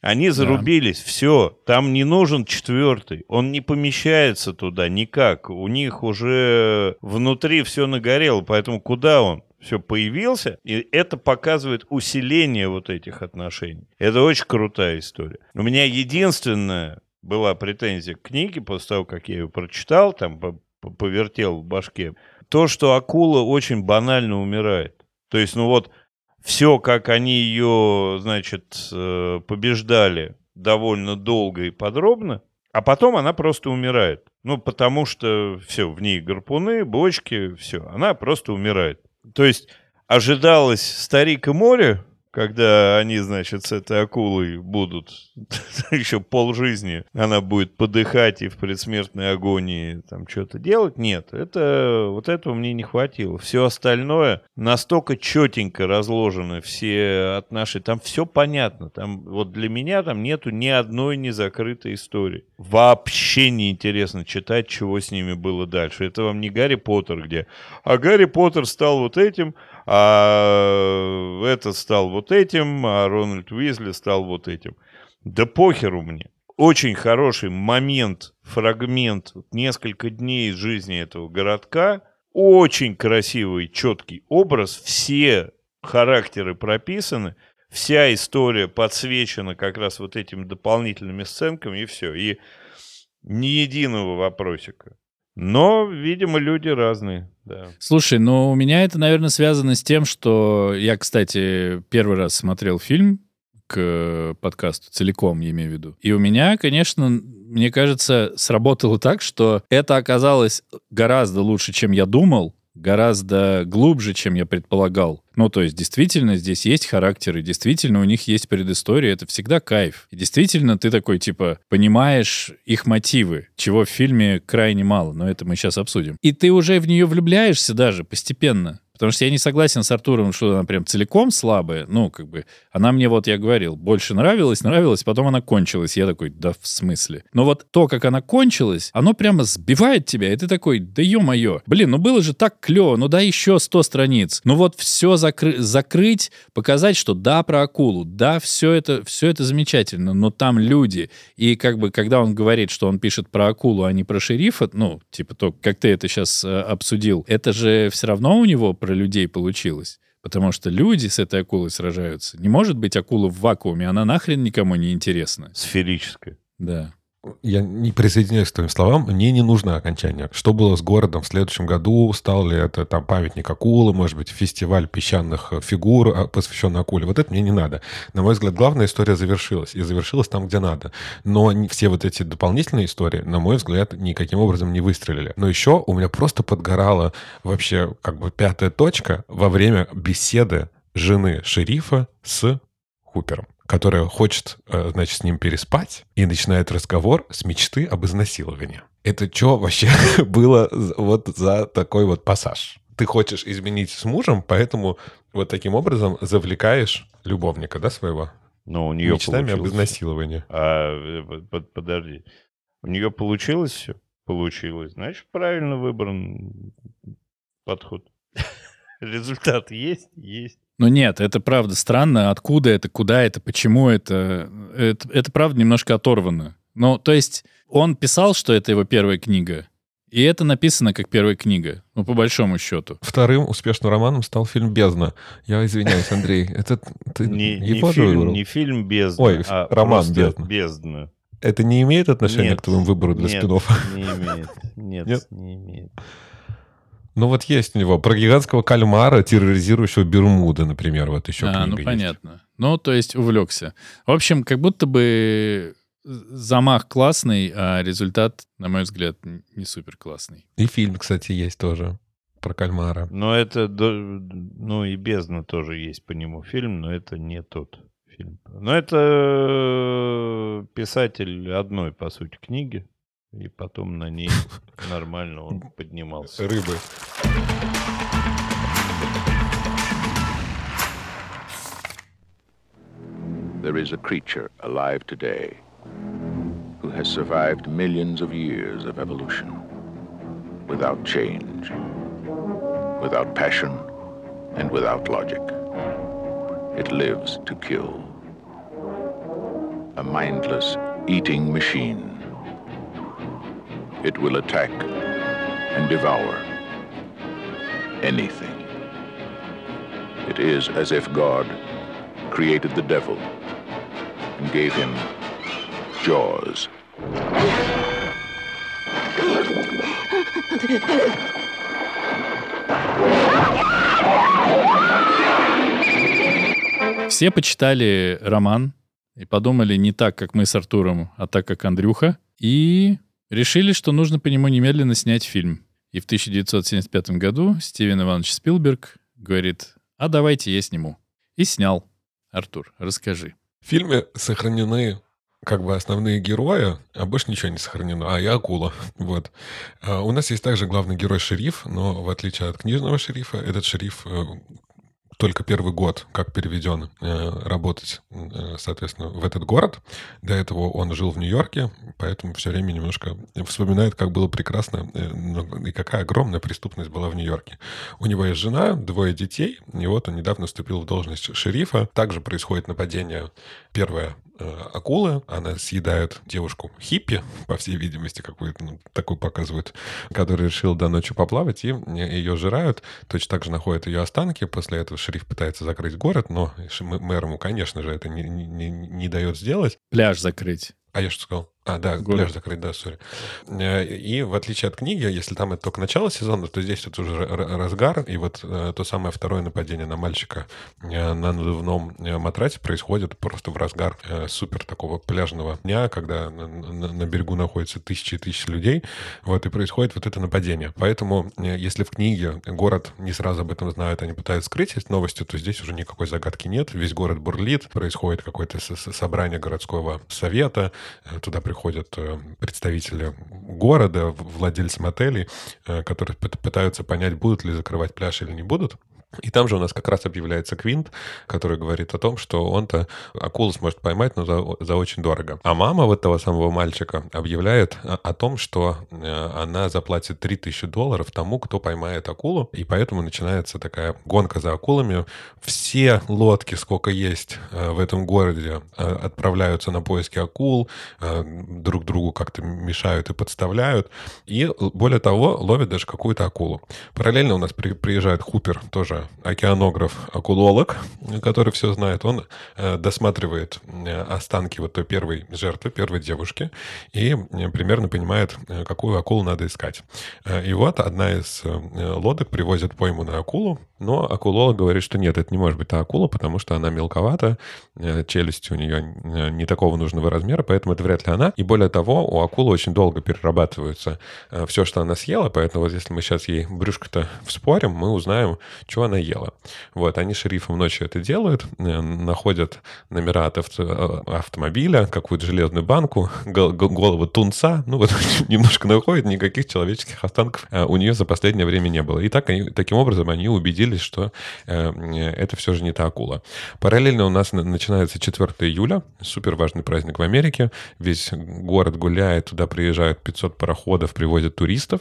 Они зарубились, да. все, там не нужен четвертый, он не помещается туда никак, у них уже внутри все нагорело, поэтому куда он? Все появился, и это показывает усиление вот этих отношений. Это очень крутая история. У меня единственное, была претензия к книге после того, как я ее прочитал, там повертел в башке, то, что акула очень банально умирает. То есть, ну вот, все, как они ее, значит, э, побеждали довольно долго и подробно, а потом она просто умирает. Ну, потому что все, в ней гарпуны, бочки, все, она просто умирает. То есть ожидалось старик и море, когда они, значит, с этой акулой будут еще полжизни, она будет подыхать и в предсмертной агонии там что-то делать. Нет, это, вот этого мне не хватило. Все остальное настолько четенько разложено, все отношения, там все понятно. Там, вот для меня там нету ни одной незакрытой истории. Вообще не интересно читать, чего с ними было дальше. Это вам не Гарри Поттер, где... А Гарри Поттер стал вот этим, а этот стал вот этим, а Рональд Уизли стал вот этим. Да похеру мне. Очень хороший момент, фрагмент, несколько дней из жизни этого городка. Очень красивый, четкий образ. Все характеры прописаны. Вся история подсвечена как раз вот этими дополнительными сценками, и все. И ни единого вопросика. Но, видимо, люди разные. Слушай, ну у меня это, наверное, связано с тем, что я, кстати, первый раз смотрел фильм к подкасту целиком, я имею в виду. И у меня, конечно, мне кажется, сработало так, что это оказалось гораздо лучше, чем я думал, гораздо глубже, чем я предполагал. Ну, то есть, действительно, здесь есть характеры, действительно, у них есть предыстория, это всегда кайф. И действительно, ты такой, типа, понимаешь их мотивы, чего в фильме крайне мало, но это мы сейчас обсудим. И ты уже в нее влюбляешься даже постепенно. Потому что я не согласен с Артуром, что она прям целиком слабая. Ну, как бы, она мне, вот я говорил, больше нравилась, нравилась, потом она кончилась. Я такой, да в смысле? Но вот то, как она кончилась, оно прямо сбивает тебя, и ты такой, да ё-моё. Блин, ну было же так клево, ну да еще 100 страниц. Ну вот все закры- закрыть, показать, что да, про акулу, да, все это, все это замечательно, но там люди. И как бы, когда он говорит, что он пишет про акулу, а не про шерифа, ну, типа то, как ты это сейчас э, обсудил, это же все равно у него про людей получилось. Потому что люди с этой акулой сражаются. Не может быть акула в вакууме, она нахрен никому не интересна. Сферическая. Да. Я не присоединяюсь к твоим словам. Мне не нужно окончание. Что было с городом в следующем году? Стал ли это там памятник акулы, может быть, фестиваль песчаных э, фигур, а, посвященный акуле? Вот это мне не надо. На мой взгляд, главная история завершилась. И завершилась там, где надо. Но все вот эти дополнительные истории, на мой взгляд, никаким образом не выстрелили. Но еще у меня просто подгорала вообще как бы пятая точка во время беседы жены шерифа с Хупером которая хочет, э, значит, с ним переспать, и начинает разговор с мечты об изнасиловании. Это что вообще было вот за такой вот пассаж? Ты хочешь изменить с мужем, поэтому вот таким образом завлекаешь любовника, да, своего? Но у нее Мечтами получилось. об изнасиловании. А, э, под- подожди. У нее получилось все? Получилось. Значит, правильно выбран подход. Результат есть? Есть. Но нет, это правда странно. Откуда это, куда это, почему это? Это, это правда немножко оторвано. Ну, то есть он писал, что это его первая книга, и это написано как первая книга, ну, по большому счету. Вторым успешным романом стал фильм «Бездна». Я извиняюсь, Андрей, это ты Не, не фильм, выбрал? не фильм «Бездна», Ой, а роман «Бездна». «Бездна». Это не имеет отношения Нет, к твоему выбору для нет, спинов? Не имеет. Нет, Нет? не имеет. Ну вот есть у него про гигантского кальмара, терроризирующего Бермуды, например, вот еще а, книга ну есть. понятно. Ну, то есть увлекся. В общем, как будто бы замах классный, а результат, на мой взгляд, не супер классный. И фильм, кстати, есть тоже про кальмара. Но это, ну и «Бездна» тоже есть по нему фильм, но это не тот фильм. Но это э, писатель одной, по сути, книги, и потом на ней нормально он поднимался. Рыбы. There is a creature alive today who has survived millions of years of evolution without change, without passion, and without logic. It lives to kill. A mindless eating machine. It will attack and devour anything. It is as if God created the devil and gave him jaws. Все почитали роман и подумали не так, как мы с Артуром, а так, как Андрюха. И Решили, что нужно по нему немедленно снять фильм. И в 1975 году Стивен Иванович Спилберг говорит, а давайте я сниму. И снял. Артур, расскажи. В фильме сохранены как бы основные герои, а больше ничего не сохранено. А, я акула. Вот. А у нас есть также главный герой шериф, но в отличие от книжного шерифа, этот шериф э, только первый год, как переведен э, работать, э, соответственно, в этот город. До этого он жил в Нью-Йорке, поэтому все время немножко вспоминает, как было прекрасно э, и какая огромная преступность была в Нью-Йорке. У него есть жена, двое детей, и вот он недавно вступил в должность шерифа. Также происходит нападение первое акулы. Она съедает девушку хиппи, по всей видимости, какую-то ну, такую показывают, который решил до ночи поплавать, и ее жирают. Точно так же находят ее останки. После этого шериф пытается закрыть город, но мэр ему, конечно же, это не, не, не дает сделать. Пляж закрыть. А я что сказал? А, да, Город. пляж закрыт, да, сори. Э, и в отличие от книги, если там это только начало сезона, то здесь это уже разгар, и вот э, то самое второе нападение на мальчика э, на надувном матрасе происходит просто в разгар супер такого пляжного дня, когда на берегу находятся тысячи и тысячи людей, вот, и происходит вот это нападение. Поэтому, если в книге город не сразу об этом знает, они пытаются скрыть эти новости, то здесь уже никакой загадки нет, весь город бурлит, происходит какое-то собрание городского совета, туда приходят приходят э, представители города, владельцы мотелей, э, которые пытаются понять, будут ли закрывать пляж или не будут. И там же у нас как раз объявляется Квинт, который говорит о том, что он-то акулу сможет поймать, но за, за очень дорого. А мама вот того самого мальчика объявляет о, о том, что э, она заплатит 3000 долларов тому, кто поймает акулу, и поэтому начинается такая гонка за акулами. Все лодки, сколько есть э, в этом городе, э, отправляются на поиски акул, друг другу как-то мешают и подставляют, и более того, ловят даже какую-то акулу. Параллельно у нас при, приезжает Хупер, тоже океанограф-акулолог, который все знает, он э, досматривает э, останки вот той первой жертвы, первой девушки, и э, примерно понимает, какую акулу надо искать. И вот одна из лодок привозит пойманную акулу, но акулолог говорит, что нет, это не может быть та акула, потому что она мелковата, челюсть у нее не такого нужного размера, поэтому это вряд ли она. И более того, у акулы очень долго перерабатывается все, что она съела, поэтому вот если мы сейчас ей брюшко-то вспорим, мы узнаем, что она ела. Вот, они шерифом ночью это делают, э, находят номера от авто, э, автомобиля, какую-то железную банку, голову тунца, ну вот немножко находят, никаких человеческих останков э, у нее за последнее время не было. И так, они, таким образом они убедились, что это все же не та акула. Параллельно у нас начинается 4 июля, супер важный праздник в Америке, весь город гуляет, туда приезжают 500 пароходов, привозят туристов,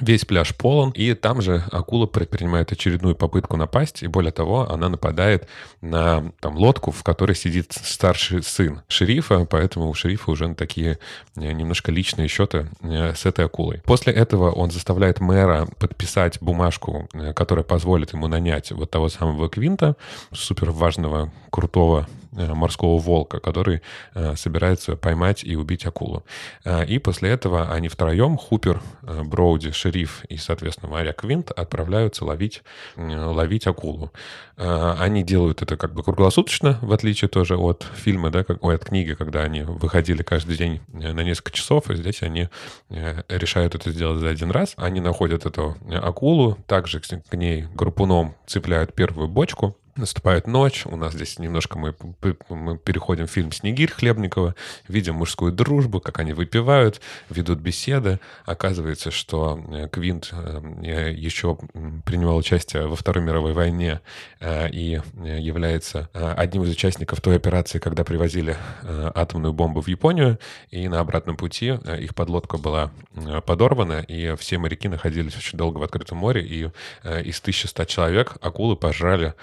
Весь пляж полон, и там же акула предпринимает очередную попытку напасть, и более того, она нападает на там, лодку, в которой сидит старший сын шерифа, поэтому у шерифа уже такие э, немножко личные счеты э, с этой акулой. После этого он заставляет мэра подписать бумажку, э, которая позволит ему нанять вот того самого Квинта, супер важного, крутого морского волка, который собирается поймать и убить акулу. И после этого они втроем, Хупер, Броуди, шериф и, соответственно, моряк Квинт отправляются ловить, ловить акулу. А, они делают это как бы круглосуточно, в отличие тоже от фильма, да, как, ой, от книги, когда они выходили каждый день э, на несколько часов, и здесь они э, решают это сделать за один раз. Они находят эту акулу, также к ней группуном цепляют первую бочку, Наступает ночь, у нас здесь немножко мы, мы переходим в фильм «Снегирь» Хлебникова, видим мужскую дружбу, как они выпивают, ведут беседы. Оказывается, что э, Квинт э, еще принимал участие во Второй мировой войне э, и является одним из участников той операции, когда привозили атомную бомбу в Японию, и на обратном пути их подлодка была подорвана, и все моряки находились очень долго в открытом море, и из 1100 человек акулы пожрали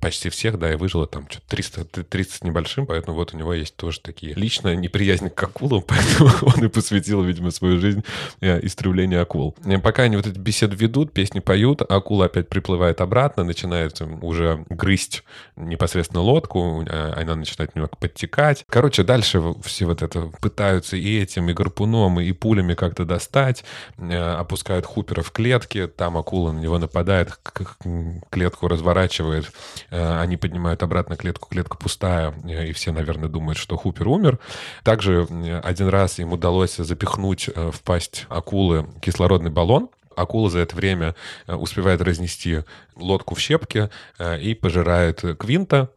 почти всех, да, и выжило там что-то 300, 30 с небольшим, поэтому вот у него есть тоже такие личная неприязнь к акулам, поэтому он и посвятил, видимо, свою жизнь э, истреблению акул. И пока они вот эти беседы ведут, песни поют, акула опять приплывает обратно, начинает уже грызть непосредственно лодку, э, она начинает немного подтекать. Короче, дальше все вот это пытаются и этим, и гарпуном, и пулями как-то достать, э, опускают Хупера в клетки, там акула на него нападает, клетку разворачивает, э, они поднимают обратно клетку, клетка пустая, э, и все, наверное, думают, что Хупер умер. Также э, один раз им удалось запихнуть э, в пасть акулы кислородный баллон, Акула за это время э, успевает разнести лодку в щепки э, и пожирает Квинта.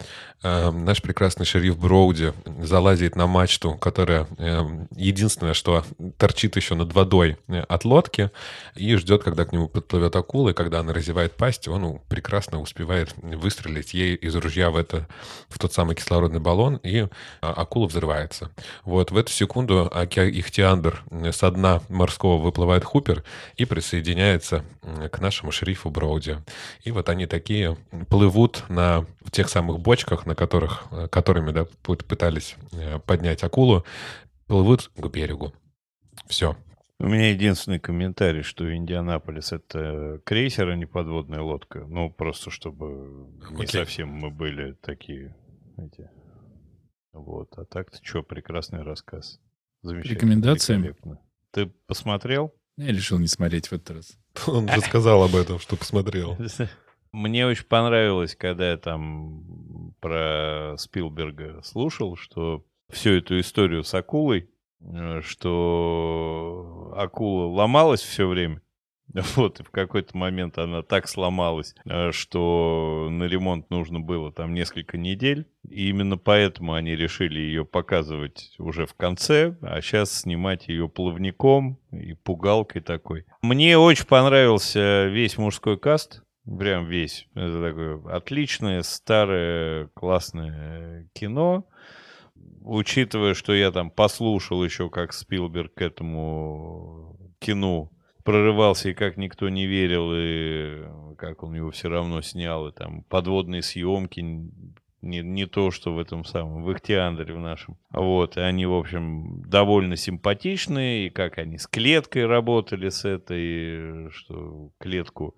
Э, наш прекрасный шериф Броуди залазит на мачту, которая единственное, что торчит еще над водой от лодки, и ждет, когда к нему подплывет акула, и когда она разевает пасть, он ну, прекрасно успевает выстрелить ей из ружья в, это, в тот самый кислородный баллон, и акула взрывается. Вот в эту секунду Ихтиандр со дна морского выплывает Хупер и присоединяется к нашему шерифу Броуди. И вот они такие плывут на тех самых бочках, на которых, э, которыми да, пытались э, поднять акулу, плывут к берегу. Все. У меня единственный комментарий, что Индианаполис это крейсер, а не подводная лодка. Ну, просто чтобы не okay. совсем мы были такие, эти. Вот. А так-то что, прекрасный рассказ. Замечательно. Рекомендация? Ты посмотрел? Я решил не смотреть в этот раз. Он же сказал об этом, что посмотрел. Мне очень понравилось, когда я там про Спилберга слушал, что всю эту историю с акулой, э, что акула ломалась все время, Вот, и в какой-то момент она так сломалась, э, что на ремонт нужно было там несколько недель. И именно поэтому они решили ее показывать уже в конце, а сейчас снимать ее плавником и пугалкой такой. Мне очень понравился весь мужской каст. Прям весь. Это такое отличное, старое, классное кино. Учитывая, что я там послушал еще, как Спилберг к этому кино прорывался, и как никто не верил, и как он его все равно снял, и там подводные съемки, не, не то, что в этом самом, в Ихтиандре в нашем. Вот, и они, в общем, довольно симпатичные, и как они с клеткой работали с этой, что клетку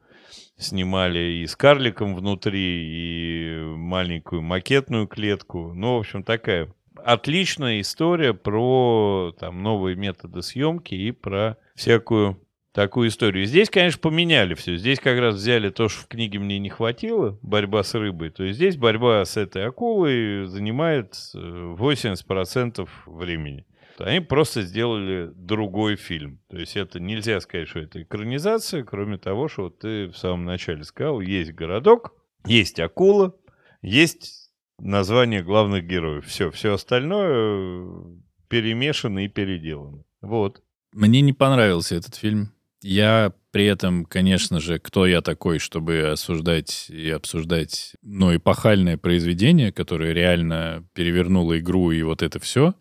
снимали и с карликом внутри, и маленькую макетную клетку. Ну, в общем, такая отличная история про там новые методы съемки и про всякую такую историю. Здесь, конечно, поменяли все. Здесь как раз взяли то, что в книге мне не хватило, борьба с рыбой. То есть здесь борьба с этой акулой занимает 80% э, времени. Они просто сделали другой фильм. То есть это нельзя сказать, что это экранизация, кроме того, что вот ты в самом начале сказал, есть городок, есть акула, есть название главных героев. Все, все остальное э, перемешано и переделано. Вот. Мне не понравился этот фильм. Я при этом, конечно же, кто я такой, чтобы осуждать и обсуждать, ну, эпохальное произведение, которое реально перевернуло игру и вот это все.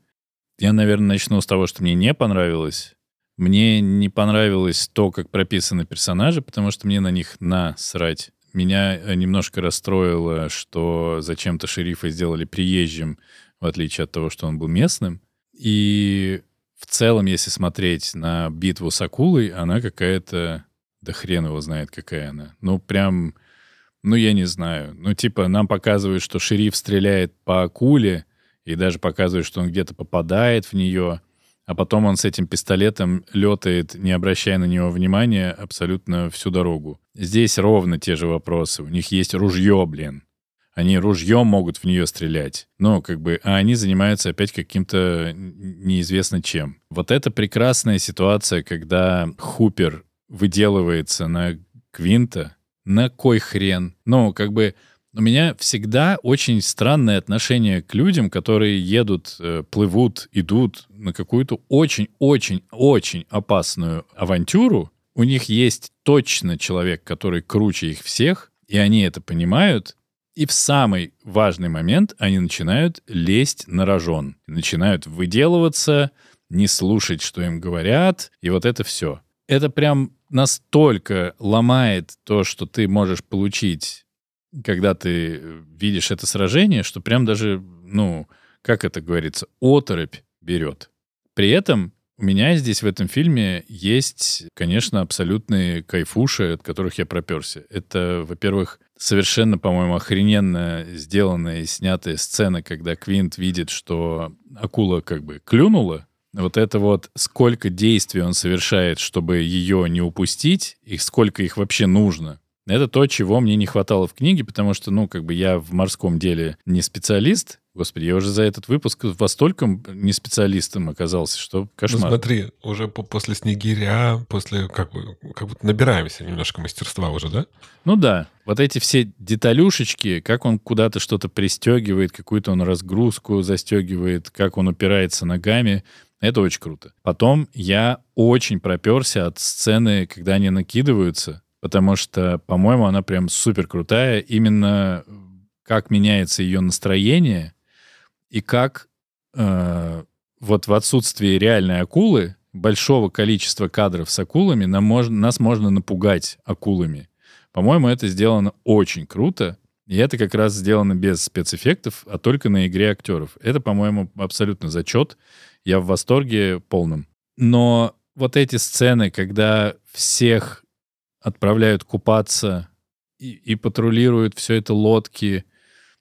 Я, наверное, начну с того, что мне не понравилось. Мне не понравилось то, как прописаны персонажи, потому что мне на них насрать. Меня э, немножко расстроило, что зачем-то шерифа сделали приезжим, в отличие от того, что он был местным. И в целом, если смотреть на битву с акулой, она какая-то... Да хрен его знает, какая она. Ну, прям... Ну, я не знаю. Ну, типа, нам показывают, что шериф стреляет по акуле, и даже показывают, что он где-то попадает в нее, а потом он с этим пистолетом летает, не обращая на него внимания, абсолютно всю дорогу. Здесь ровно те же вопросы. У них есть ружье, блин. Они ружьем могут в нее стрелять. Ну, как бы, а они занимаются опять каким-то неизвестно чем. Вот это прекрасная ситуация, когда Хупер выделывается на Квинта. На кой хрен? Ну, как бы, у меня всегда очень странное отношение к людям, которые едут, э, плывут, идут на какую-то очень-очень-очень опасную авантюру. У них есть точно человек, который круче их всех, и они это понимают, и в самый важный момент они начинают лезть на рожон. Начинают выделываться, не слушать, что им говорят, и вот это все. Это прям настолько ломает то, что ты можешь получить, когда ты видишь это сражение, что прям даже, ну, как это говорится, оторопь берет. При этом у меня здесь в этом фильме есть, конечно, абсолютные кайфуши, от которых я проперся. Это, во-первых, совершенно, по-моему, охрененно сделанная и снятая сцена, когда Квинт видит, что акула как бы клюнула. Вот это вот сколько действий он совершает, чтобы ее не упустить, и сколько их вообще нужно. Это то, чего мне не хватало в книге, потому что, ну, как бы я в морском деле не специалист. Господи, я уже за этот выпуск во стольком не специалистом оказался, что Ну кошмар. смотри, уже по- после «Снегиря», после как, бы, как будто набираемся немножко мастерства уже, да? Ну да, вот эти все деталюшечки, как он куда-то что-то пристегивает, какую-то он разгрузку застегивает, как он упирается ногами, это очень круто. Потом я очень проперся от сцены, когда они накидываются, потому что, по-моему, она прям супер крутая. Именно как меняется ее настроение и как э, вот в отсутствии реальной акулы, большого количества кадров с акулами, нам можно, нас можно напугать акулами. По-моему, это сделано очень круто. И это как раз сделано без спецэффектов, а только на игре актеров. Это, по-моему, абсолютно зачет. Я в восторге полном. Но вот эти сцены, когда всех отправляют купаться и, и патрулируют все это лодки,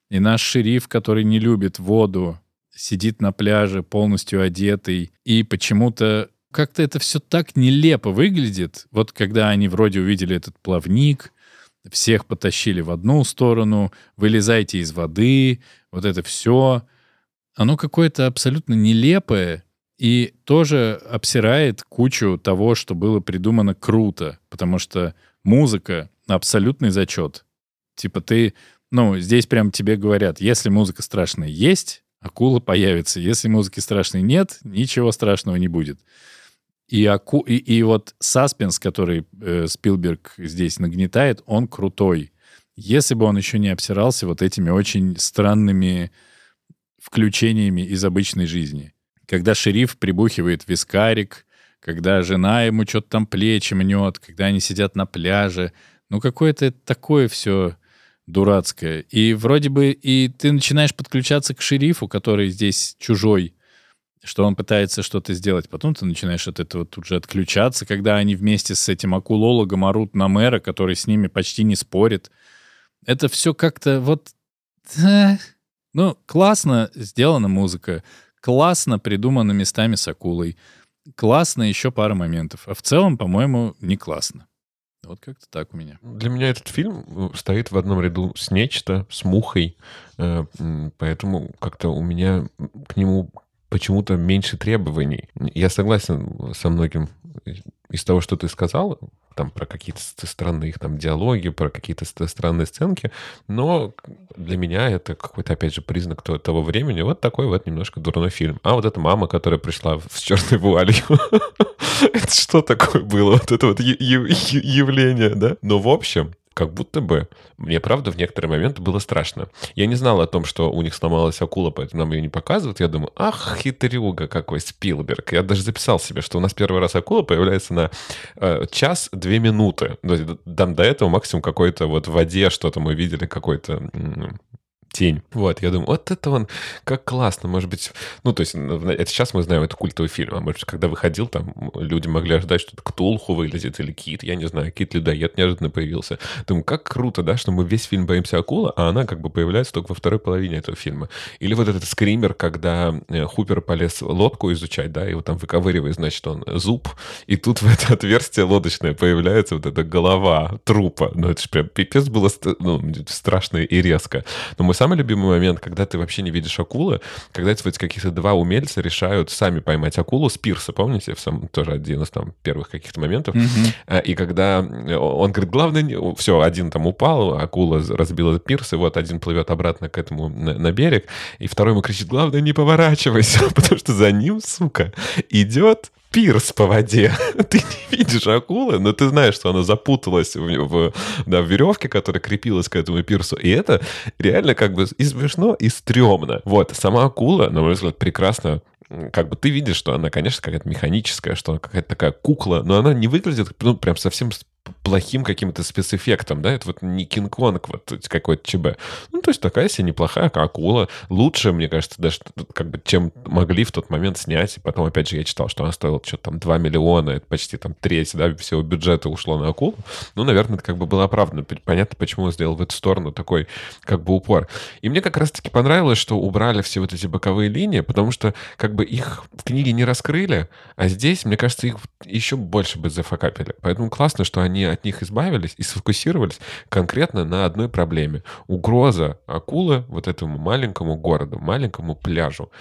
и наш шериф, который не любит воду, сидит на пляже полностью одетый, и почему-то как-то это все так нелепо выглядит. Вот когда они вроде увидели этот плавник, всех потащили в одну сторону, вылезайте из воды, вот это все. Оно какое-то абсолютно нелепое и тоже обсирает кучу того, что было придумано круто, потому что музыка — абсолютный зачет. Типа ты, ну, здесь прям тебе говорят, если музыка страшная есть, акула появится. Если музыки страшной нет, ничего страшного не будет. И, аку... и, и вот саспенс, который э, Спилберг здесь нагнетает, он крутой. Если бы он еще не обсирался вот этими очень странными включениями из обычной жизни. Когда шериф прибухивает вискарик, когда жена ему что-то там плечи мнет, когда они сидят на пляже. Ну, какое-то такое все дурацкое. И вроде бы и ты начинаешь подключаться к шерифу, который здесь чужой, что он пытается что-то сделать. Потом ты начинаешь от этого тут же отключаться, когда они вместе с этим акулологом орут на мэра, который с ними почти не спорит. Это все как-то вот... э, Ну, классно сделана музыка, классно придумано местами с акулой, классно еще пара моментов. А в целом, по-моему, не классно. Вот как-то так у меня. Для меня этот фильм э, стоит в одном ряду с «Нечто», с «Мухой», э, поэтому как-то у меня к нему почему-то меньше требований. Я согласен со многим из того, что ты сказал, там про какие-то ст- странные их там диалоги, про какие-то ст- странные сценки, но для меня это какой-то, опять же, признак то- того времени. Вот такой вот немножко дурной фильм. А вот эта мама, которая пришла с черной вуалью, это что такое было? Вот это вот явление, да? Но в общем, как будто бы мне, правда, в некоторые моменты было страшно. Я не знал о том, что у них сломалась акула, поэтому нам ее не показывают. Я думаю, ах, хитрюга какой Спилберг. Я даже записал себе, что у нас первый раз акула появляется на э, час две минуты. Там до этого максимум какой-то вот в воде что-то мы видели, какой-то тень. Вот, я думаю, вот это он, как классно, может быть, ну, то есть, это сейчас мы знаем, это культовый фильм, а может, когда выходил, там, люди могли ожидать, что Ктулху вылезет или Кит, я не знаю, Кит-людоед неожиданно появился. Думаю, как круто, да, что мы весь фильм боимся акула, а она как бы появляется только во второй половине этого фильма. Или вот этот скример, когда э, Хупер полез лодку изучать, да, и вот там выковыривает, значит, он зуб, и тут в это отверстие лодочное появляется вот эта голова трупа. Ну, это же прям пипец было ну, страшно и резко. Но мой самый любимый момент, когда ты вообще не видишь акулы, когда эти вот каких-то два умельца решают сами поймать акулу с пирса, помните, в самом, тоже один из там первых каких-то моментов. А, И когда э, он говорит, главное, все, один там упал, акула разбила пирс, и вот один плывет обратно к этому на, на берег, и второй ему кричит, главное, не поворачивайся, потому что за ним, сука, идет пирс по воде. Ты не видишь акулы, но ты знаешь, что она запуталась в, в, да, в веревке, которая крепилась к этому пирсу. И это реально как бы и смешно, и стрёмно. Вот, сама акула, на мой взгляд, прекрасно как бы ты видишь, что она, конечно, какая-то механическая, что она какая-то такая кукла, но она не выглядит, ну, прям совсем плохим каким-то спецэффектом, да, это вот не Кинг-Конг, вот какой-то ЧБ. Ну, то есть такая себе неплохая акула. Лучше, мне кажется, даже как бы, чем могли в тот момент снять. Потом, опять же, я читал, что она стоила что-то там 2 миллиона, это почти там треть, да, всего бюджета ушло на акулу. Ну, наверное, это как бы было оправдано. Понятно, почему он сделал в эту сторону такой как бы упор. И мне как раз-таки понравилось, что убрали все вот эти боковые линии, потому что как бы их в книге не раскрыли, а здесь, мне кажется, их еще больше бы зафакапили. Поэтому классно, что они от них избавились и сфокусировались конкретно на одной проблеме. Угроза акулы вот этому маленькому городу, маленькому пляжу.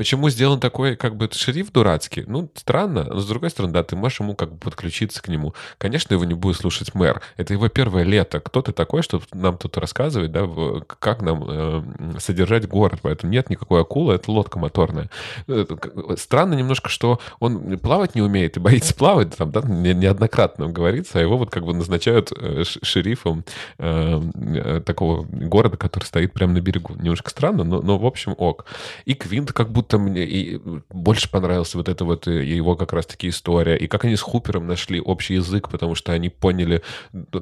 Почему сделан такой, как бы, шериф дурацкий? Ну, странно, но с другой стороны, да, ты можешь ему как бы подключиться к нему. Конечно, его не будет слушать мэр. Это его первое лето. Кто ты такой, чтобы нам тут рассказывать, да, как нам э, содержать город? Поэтому нет никакой акулы, это лодка моторная. Странно немножко, что он плавать не умеет и боится плавать, там, да, неоднократно говорится, а его вот как бы назначают э, шерифом э, э, такого города, который стоит прямо на берегу. Немножко странно, но, но в общем ок. И Квинт как будто будто мне и больше понравилась вот эта вот э, его как раз-таки история. И как они с Хупером нашли общий язык, потому что они поняли,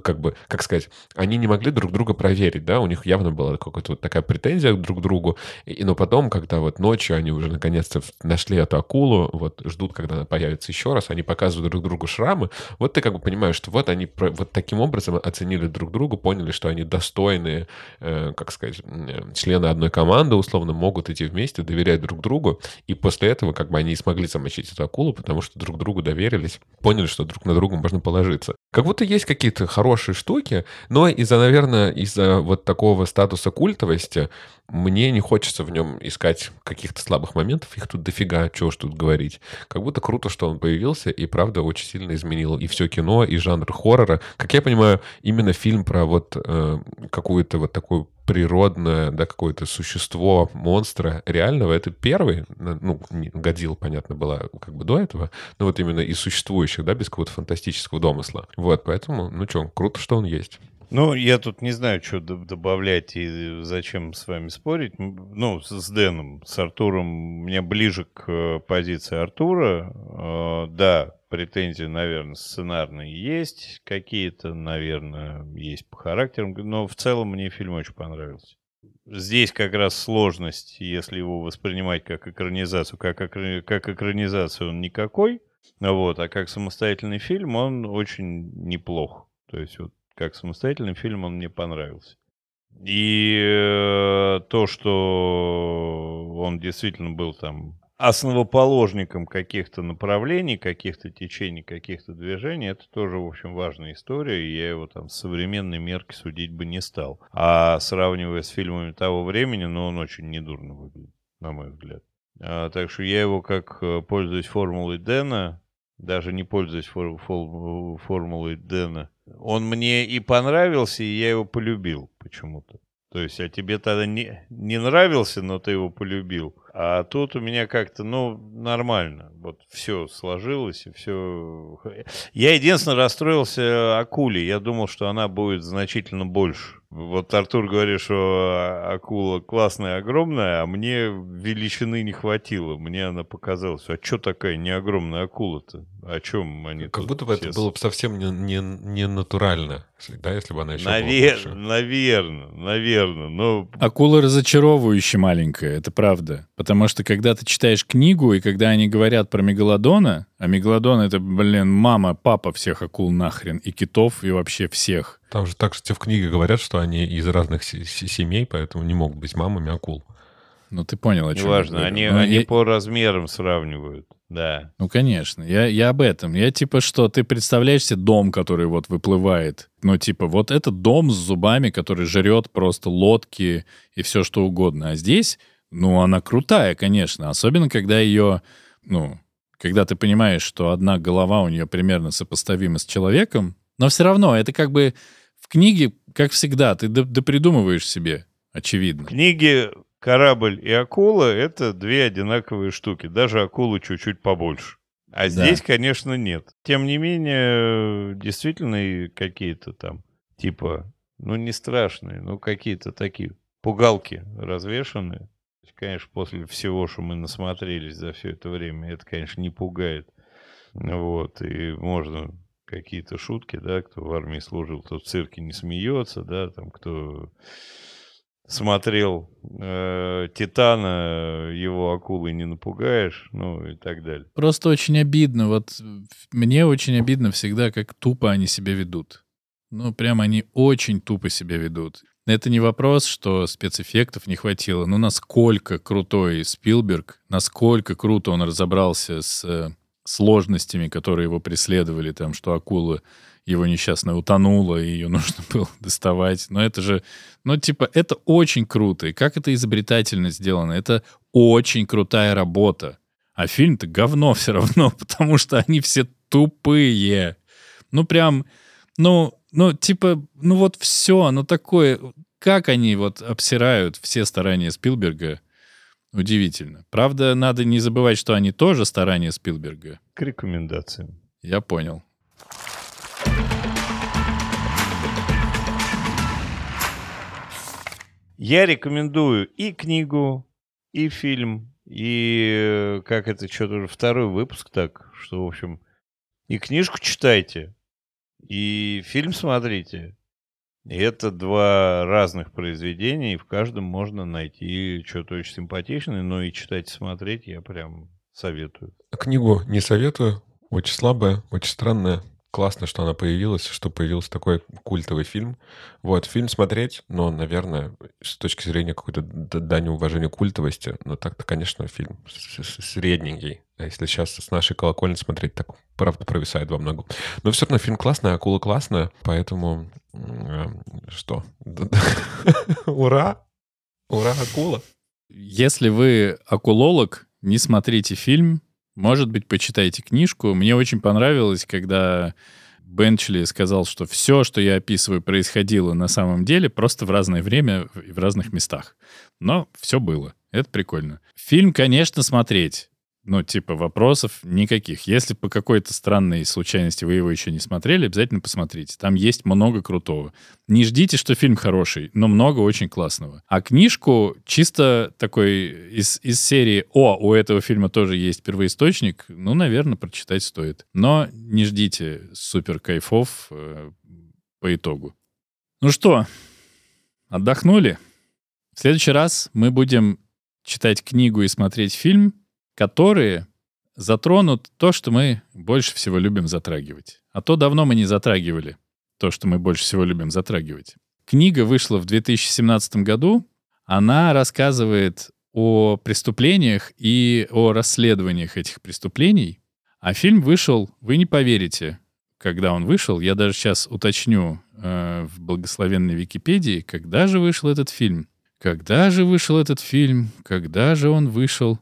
как бы, как сказать, они не могли друг друга проверить, да, у них явно была какая-то вот такая претензия друг к другу. И, но потом, когда вот ночью они уже наконец-то нашли эту акулу, вот ждут, когда она появится еще раз, они показывают друг другу шрамы, вот ты как бы понимаешь, что вот они вот таким образом оценили друг друга, поняли, что они достойные, э, как сказать, э, члены одной команды, условно, могут идти вместе, доверять друг другу, другу, и после этого как бы они смогли замочить эту акулу, потому что друг другу доверились, поняли, что друг на друга можно положиться. Как будто есть какие-то хорошие штуки, но из-за, наверное, из-за вот такого статуса культовости мне не хочется в нем искать каких-то слабых моментов, их тут дофига, чего ж тут говорить. Как будто круто, что он появился, и правда очень сильно изменил и все кино, и жанр хоррора. Как я понимаю, именно фильм про вот э, какую-то вот такую природное, да, какое-то существо монстра реального, это первый, ну, Годил, понятно, была как бы до этого, но вот именно из существующих, да, без какого-то фантастического домысла. Вот, поэтому, ну что, круто, что он есть. Ну, я тут не знаю, что добавлять и зачем с вами спорить. Ну, с Дэном, с Артуром, мне ближе к э, позиции Артура. Э, да, претензии, наверное, сценарные есть какие-то, наверное, есть по характерам, но в целом мне фильм очень понравился. Здесь как раз сложность, если его воспринимать как экранизацию, как, как экранизацию он никакой, вот, а как самостоятельный фильм он очень неплох. То есть вот как самостоятельный фильм он мне понравился. И э, то, что он действительно был там основоположником каких-то направлений, каких-то течений, каких-то движений, это тоже, в общем, важная история, и я его там с современной мерки судить бы не стал. А сравнивая с фильмами того времени, ну, он очень недурно выглядит, на мой взгляд. А, так что я его, как э, пользуюсь формулой Дэна, даже не пользуясь фор фор формулой Дэна, он мне и понравился, и я его полюбил почему-то. То есть, а тебе тогда не, не нравился, но ты его полюбил. А тут у меня как-то, ну, нормально. Вот все сложилось, и все... Я единственное расстроился акуле. Я думал, что она будет значительно больше. Вот Артур говорит, что акула классная, огромная, а мне величины не хватило. Мне она показалась. А что такая не огромная акула-то? О чем они Как будто бы это было бы совсем не, не, не натурально, да, если бы она еще Навер... была Наверное, наверное, но... Акула разочаровывающе маленькая, это правда. Потому что когда ты читаешь книгу, и когда они говорят про мегалодона, а мегалодон — это, блин, мама, папа всех акул нахрен, и китов, и вообще всех. Там же так же в книге говорят, что они из разных семей, поэтому не могут быть мамами акул. Ну, ты понял, о чем Неважно, они, ну, они я... по размерам сравнивают, да. Ну, конечно, я, я об этом. Я типа, что ты представляешь себе дом, который вот выплывает. Ну, типа, вот этот дом с зубами, который жрет просто лодки и все что угодно. А здесь, ну, она крутая, конечно. Особенно, когда ее, ну, когда ты понимаешь, что одна голова у нее примерно сопоставима с человеком, но все равно это как бы в книге, как всегда, ты допридумываешь себе, очевидно. В книге корабль и акула — это две одинаковые штуки. Даже акула чуть-чуть побольше. А да. здесь, конечно, нет. Тем не менее, действительно какие-то там, типа, ну не страшные, ну какие-то такие пугалки развешенные. Конечно, после всего, что мы насмотрелись за все это время, это, конечно, не пугает. Вот, и можно какие-то шутки, да, кто в армии служил, тот в цирке не смеется, да, там, кто смотрел э, Титана, его акулы не напугаешь, ну и так далее. Просто очень обидно, вот мне очень обидно всегда, как тупо они себя ведут. Ну, прям они очень тупо себя ведут. Это не вопрос, что спецэффектов не хватило, но насколько крутой Спилберг, насколько круто он разобрался с э, сложностями, которые его преследовали, там, что акула его несчастная утонула, и ее нужно было доставать. Но это же, ну, типа, это очень круто. И как это изобретательно сделано. Это очень крутая работа. А фильм-то говно все равно, потому что они все тупые. Ну, прям, ну, ну, типа, ну вот все, ну такое, как они вот обсирают все старания Спилберга, удивительно. Правда, надо не забывать, что они тоже старания Спилберга. К рекомендациям. Я понял. Я рекомендую и книгу, и фильм, и э, как это что-то уже второй выпуск так, что, в общем, и книжку читайте, и фильм смотрите. Это два разных произведения, и в каждом можно найти что-то очень симпатичное, но и читать и смотреть я прям советую. Книгу не советую, очень слабая, очень странная классно, что она появилась, что появился такой культовый фильм. Вот, фильм смотреть, но, наверное, с точки зрения какой-то дани уважения культовости, ну так-то, конечно, фильм средненький. А если сейчас с нашей колокольни смотреть, так правда провисает во многом. Но все равно фильм классный, акула классная, поэтому э, что? Ура! Ура, акула! Если вы акулолог, не смотрите фильм, может быть, почитайте книжку. Мне очень понравилось, когда Бенчли сказал, что все, что я описываю, происходило на самом деле просто в разное время и в разных местах. Но все было. Это прикольно. Фильм, конечно, смотреть ну, типа, вопросов никаких. Если по какой-то странной случайности вы его еще не смотрели, обязательно посмотрите. Там есть много крутого. Не ждите, что фильм хороший, но много очень классного. А книжку чисто такой из, из серии «О, у этого фильма тоже есть первоисточник», ну, наверное, прочитать стоит. Но не ждите супер кайфов э, по итогу. Ну что, отдохнули? В следующий раз мы будем читать книгу и смотреть фильм — которые затронут то, что мы больше всего любим затрагивать. А то давно мы не затрагивали то, что мы больше всего любим затрагивать. Книга вышла в 2017 году. Она рассказывает о преступлениях и о расследованиях этих преступлений. А фильм вышел, вы не поверите, когда он вышел. Я даже сейчас уточню э, в благословенной Википедии, когда же вышел этот фильм. Когда же вышел этот фильм? Когда же он вышел?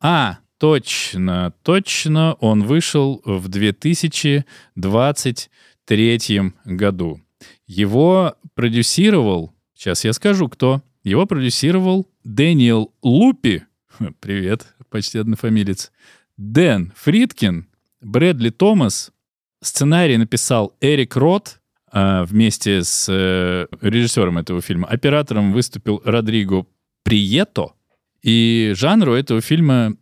А, точно, точно, он вышел в 2023 году. Его продюсировал, сейчас я скажу, кто. Его продюсировал Дэниел Лупи. Привет, почти однофамилец. Дэн Фридкин, Брэдли Томас. Сценарий написал Эрик Рот а, вместе с э, режиссером этого фильма. Оператором выступил Родриго Прието. И жанр у этого фильма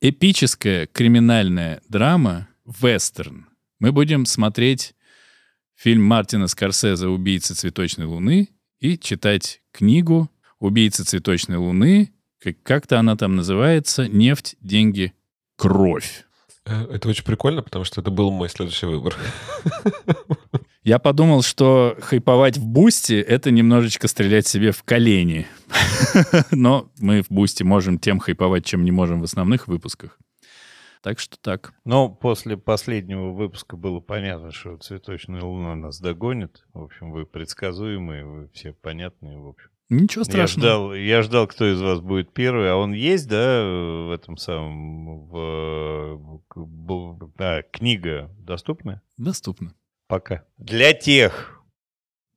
эпическая криминальная драма вестерн. Мы будем смотреть фильм Мартина Скорсезе «Убийца цветочной луны» и читать книгу «Убийца цветочной луны», как-то она там называется, «Нефть, деньги, кровь». Э, это очень прикольно, потому что это был мой следующий выбор. Я подумал, что хайповать в бусте — это немножечко стрелять себе в колени. Но мы в бусте можем тем хайповать, чем не можем в основных выпусках. Так что так. Но после последнего выпуска было понятно, что цветочная луна нас догонит. В общем, вы предсказуемые, вы все понятные, в общем. Ничего страшного. Я ждал, я ждал, кто из вас будет первый, а он есть, да, в этом самом, в, в, а, книга доступна? Доступна. Пока. Для тех,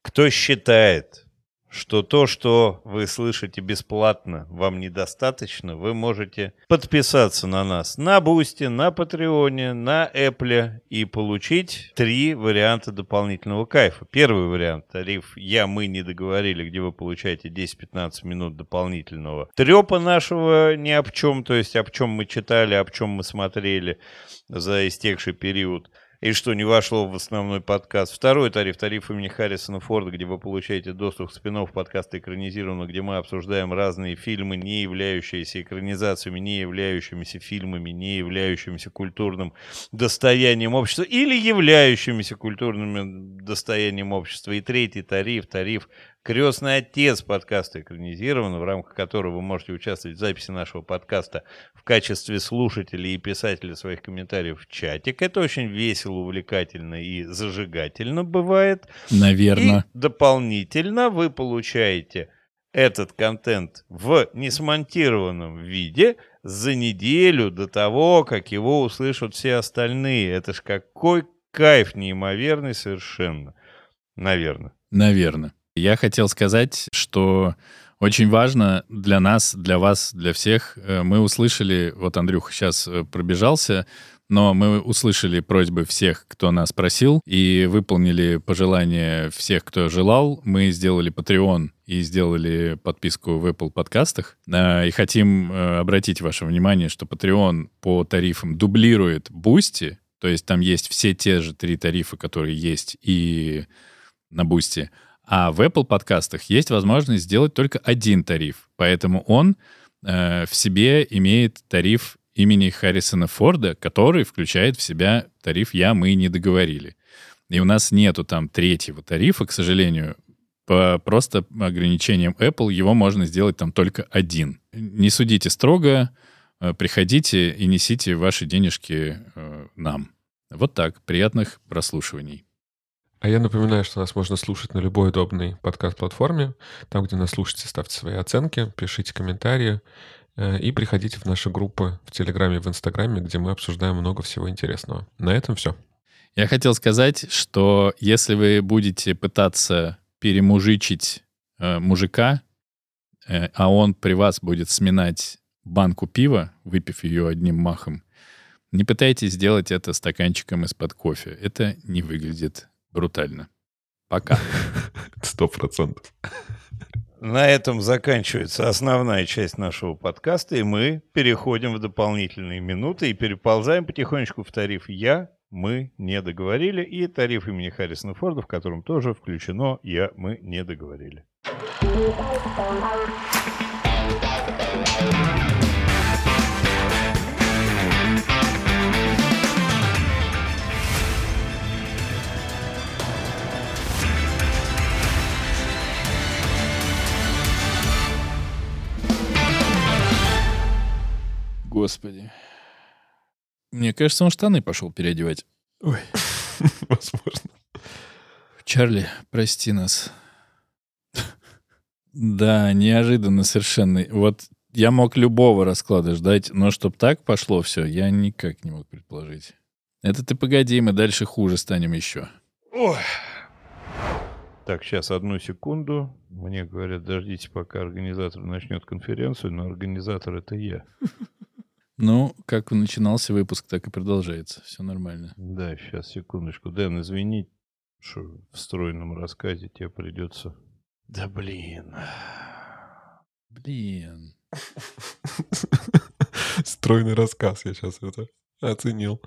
кто считает, что то, что вы слышите бесплатно, вам недостаточно, вы можете подписаться на нас на Boosty, на Patreon е, на Apple и получить три варианта дополнительного кайфа. Первый вариант — тариф «Я, мы не договорили», где вы получаете 10-15 минут дополнительного трепа нашего ни об чем, то есть об чем мы читали, об чем мы смотрели за истекший период — и что не вошло в основной подкаст. Второй тариф, тариф имени Харрисона Форда, где вы получаете доступ к спинов подкаста экранизированного, где мы обсуждаем разные фильмы, не являющиеся экранизациями, не являющимися фильмами, не являющимися культурным достоянием общества или являющимися культурным достоянием общества. И третий тариф, тариф Крестный отец подкаста экранизирован, в рамках которого вы можете участвовать в записи нашего подкаста в качестве слушателей и писателей своих комментариев в чатик. Это очень весело, увлекательно и зажигательно бывает. Наверное. И дополнительно вы получаете этот контент в несмонтированном виде за неделю до того, как его услышат все остальные. Это ж какой кайф неимоверный совершенно. Наверное. Наверное. Я хотел сказать, что очень важно для нас, для вас, для всех. э, Мы услышали, вот Андрюха сейчас э, пробежался, но мы услышали просьбы всех, кто нас просил, и выполнили пожелания всех, кто желал. Мы сделали Patreon и сделали подписку в Apple подкастах. А, И хотим э, обратить ваше внимание, что Patreon по тарифам дублирует Boosty, то есть там есть все те же три тарифа, которые есть и на Boosty. А в Apple подкастах есть возможность сделать только один тариф. Поэтому он э, в себе имеет тариф имени Харрисона Форда, который включает в себя тариф «Я, мы не договорили». И у нас нету там третьего тарифа, к сожалению. По просто ограничениям Apple его можно сделать там только один. Не судите строго, э, приходите и несите ваши денежки э, нам. Вот так. Приятных прослушиваний. А я напоминаю, что нас можно слушать на любой удобной подкаст-платформе. Там, где нас слушаете, ставьте свои оценки, пишите комментарии э, и приходите в наши группы в Телеграме и в Инстаграме, где мы обсуждаем много всего интересного. На этом все. Я хотел сказать, что если вы будете пытаться перемужичить э, мужика, э, а он при вас будет сминать банку пива, выпив ее одним махом, не пытайтесь сделать это стаканчиком из-под кофе. Это не выглядит брутально. Пока. Сто процентов. На этом заканчивается основная часть нашего подкаста, и мы переходим в дополнительные минуты и переползаем потихонечку в тариф «Я», «Мы» не договорили, и тариф имени Харрисона Форда, в котором тоже включено «Я», «Мы» не договорили. Господи. Мне кажется, он штаны пошел переодевать. Возможно. Чарли, прости нас. Да, неожиданно совершенно. Вот я мог любого расклада ждать, но чтоб так пошло все, я никак не мог предположить. Это ты погоди, мы дальше хуже станем еще. Ой. Так, сейчас одну секунду. Мне говорят, дождитесь, пока организатор начнет конференцию, но организатор это я. Ну, как начинался выпуск, так и продолжается. Все нормально. Да, сейчас, секундочку. Дэн, извини, что в стройном рассказе тебе придется... Да блин. Блин. Стройный рассказ я сейчас это оценил.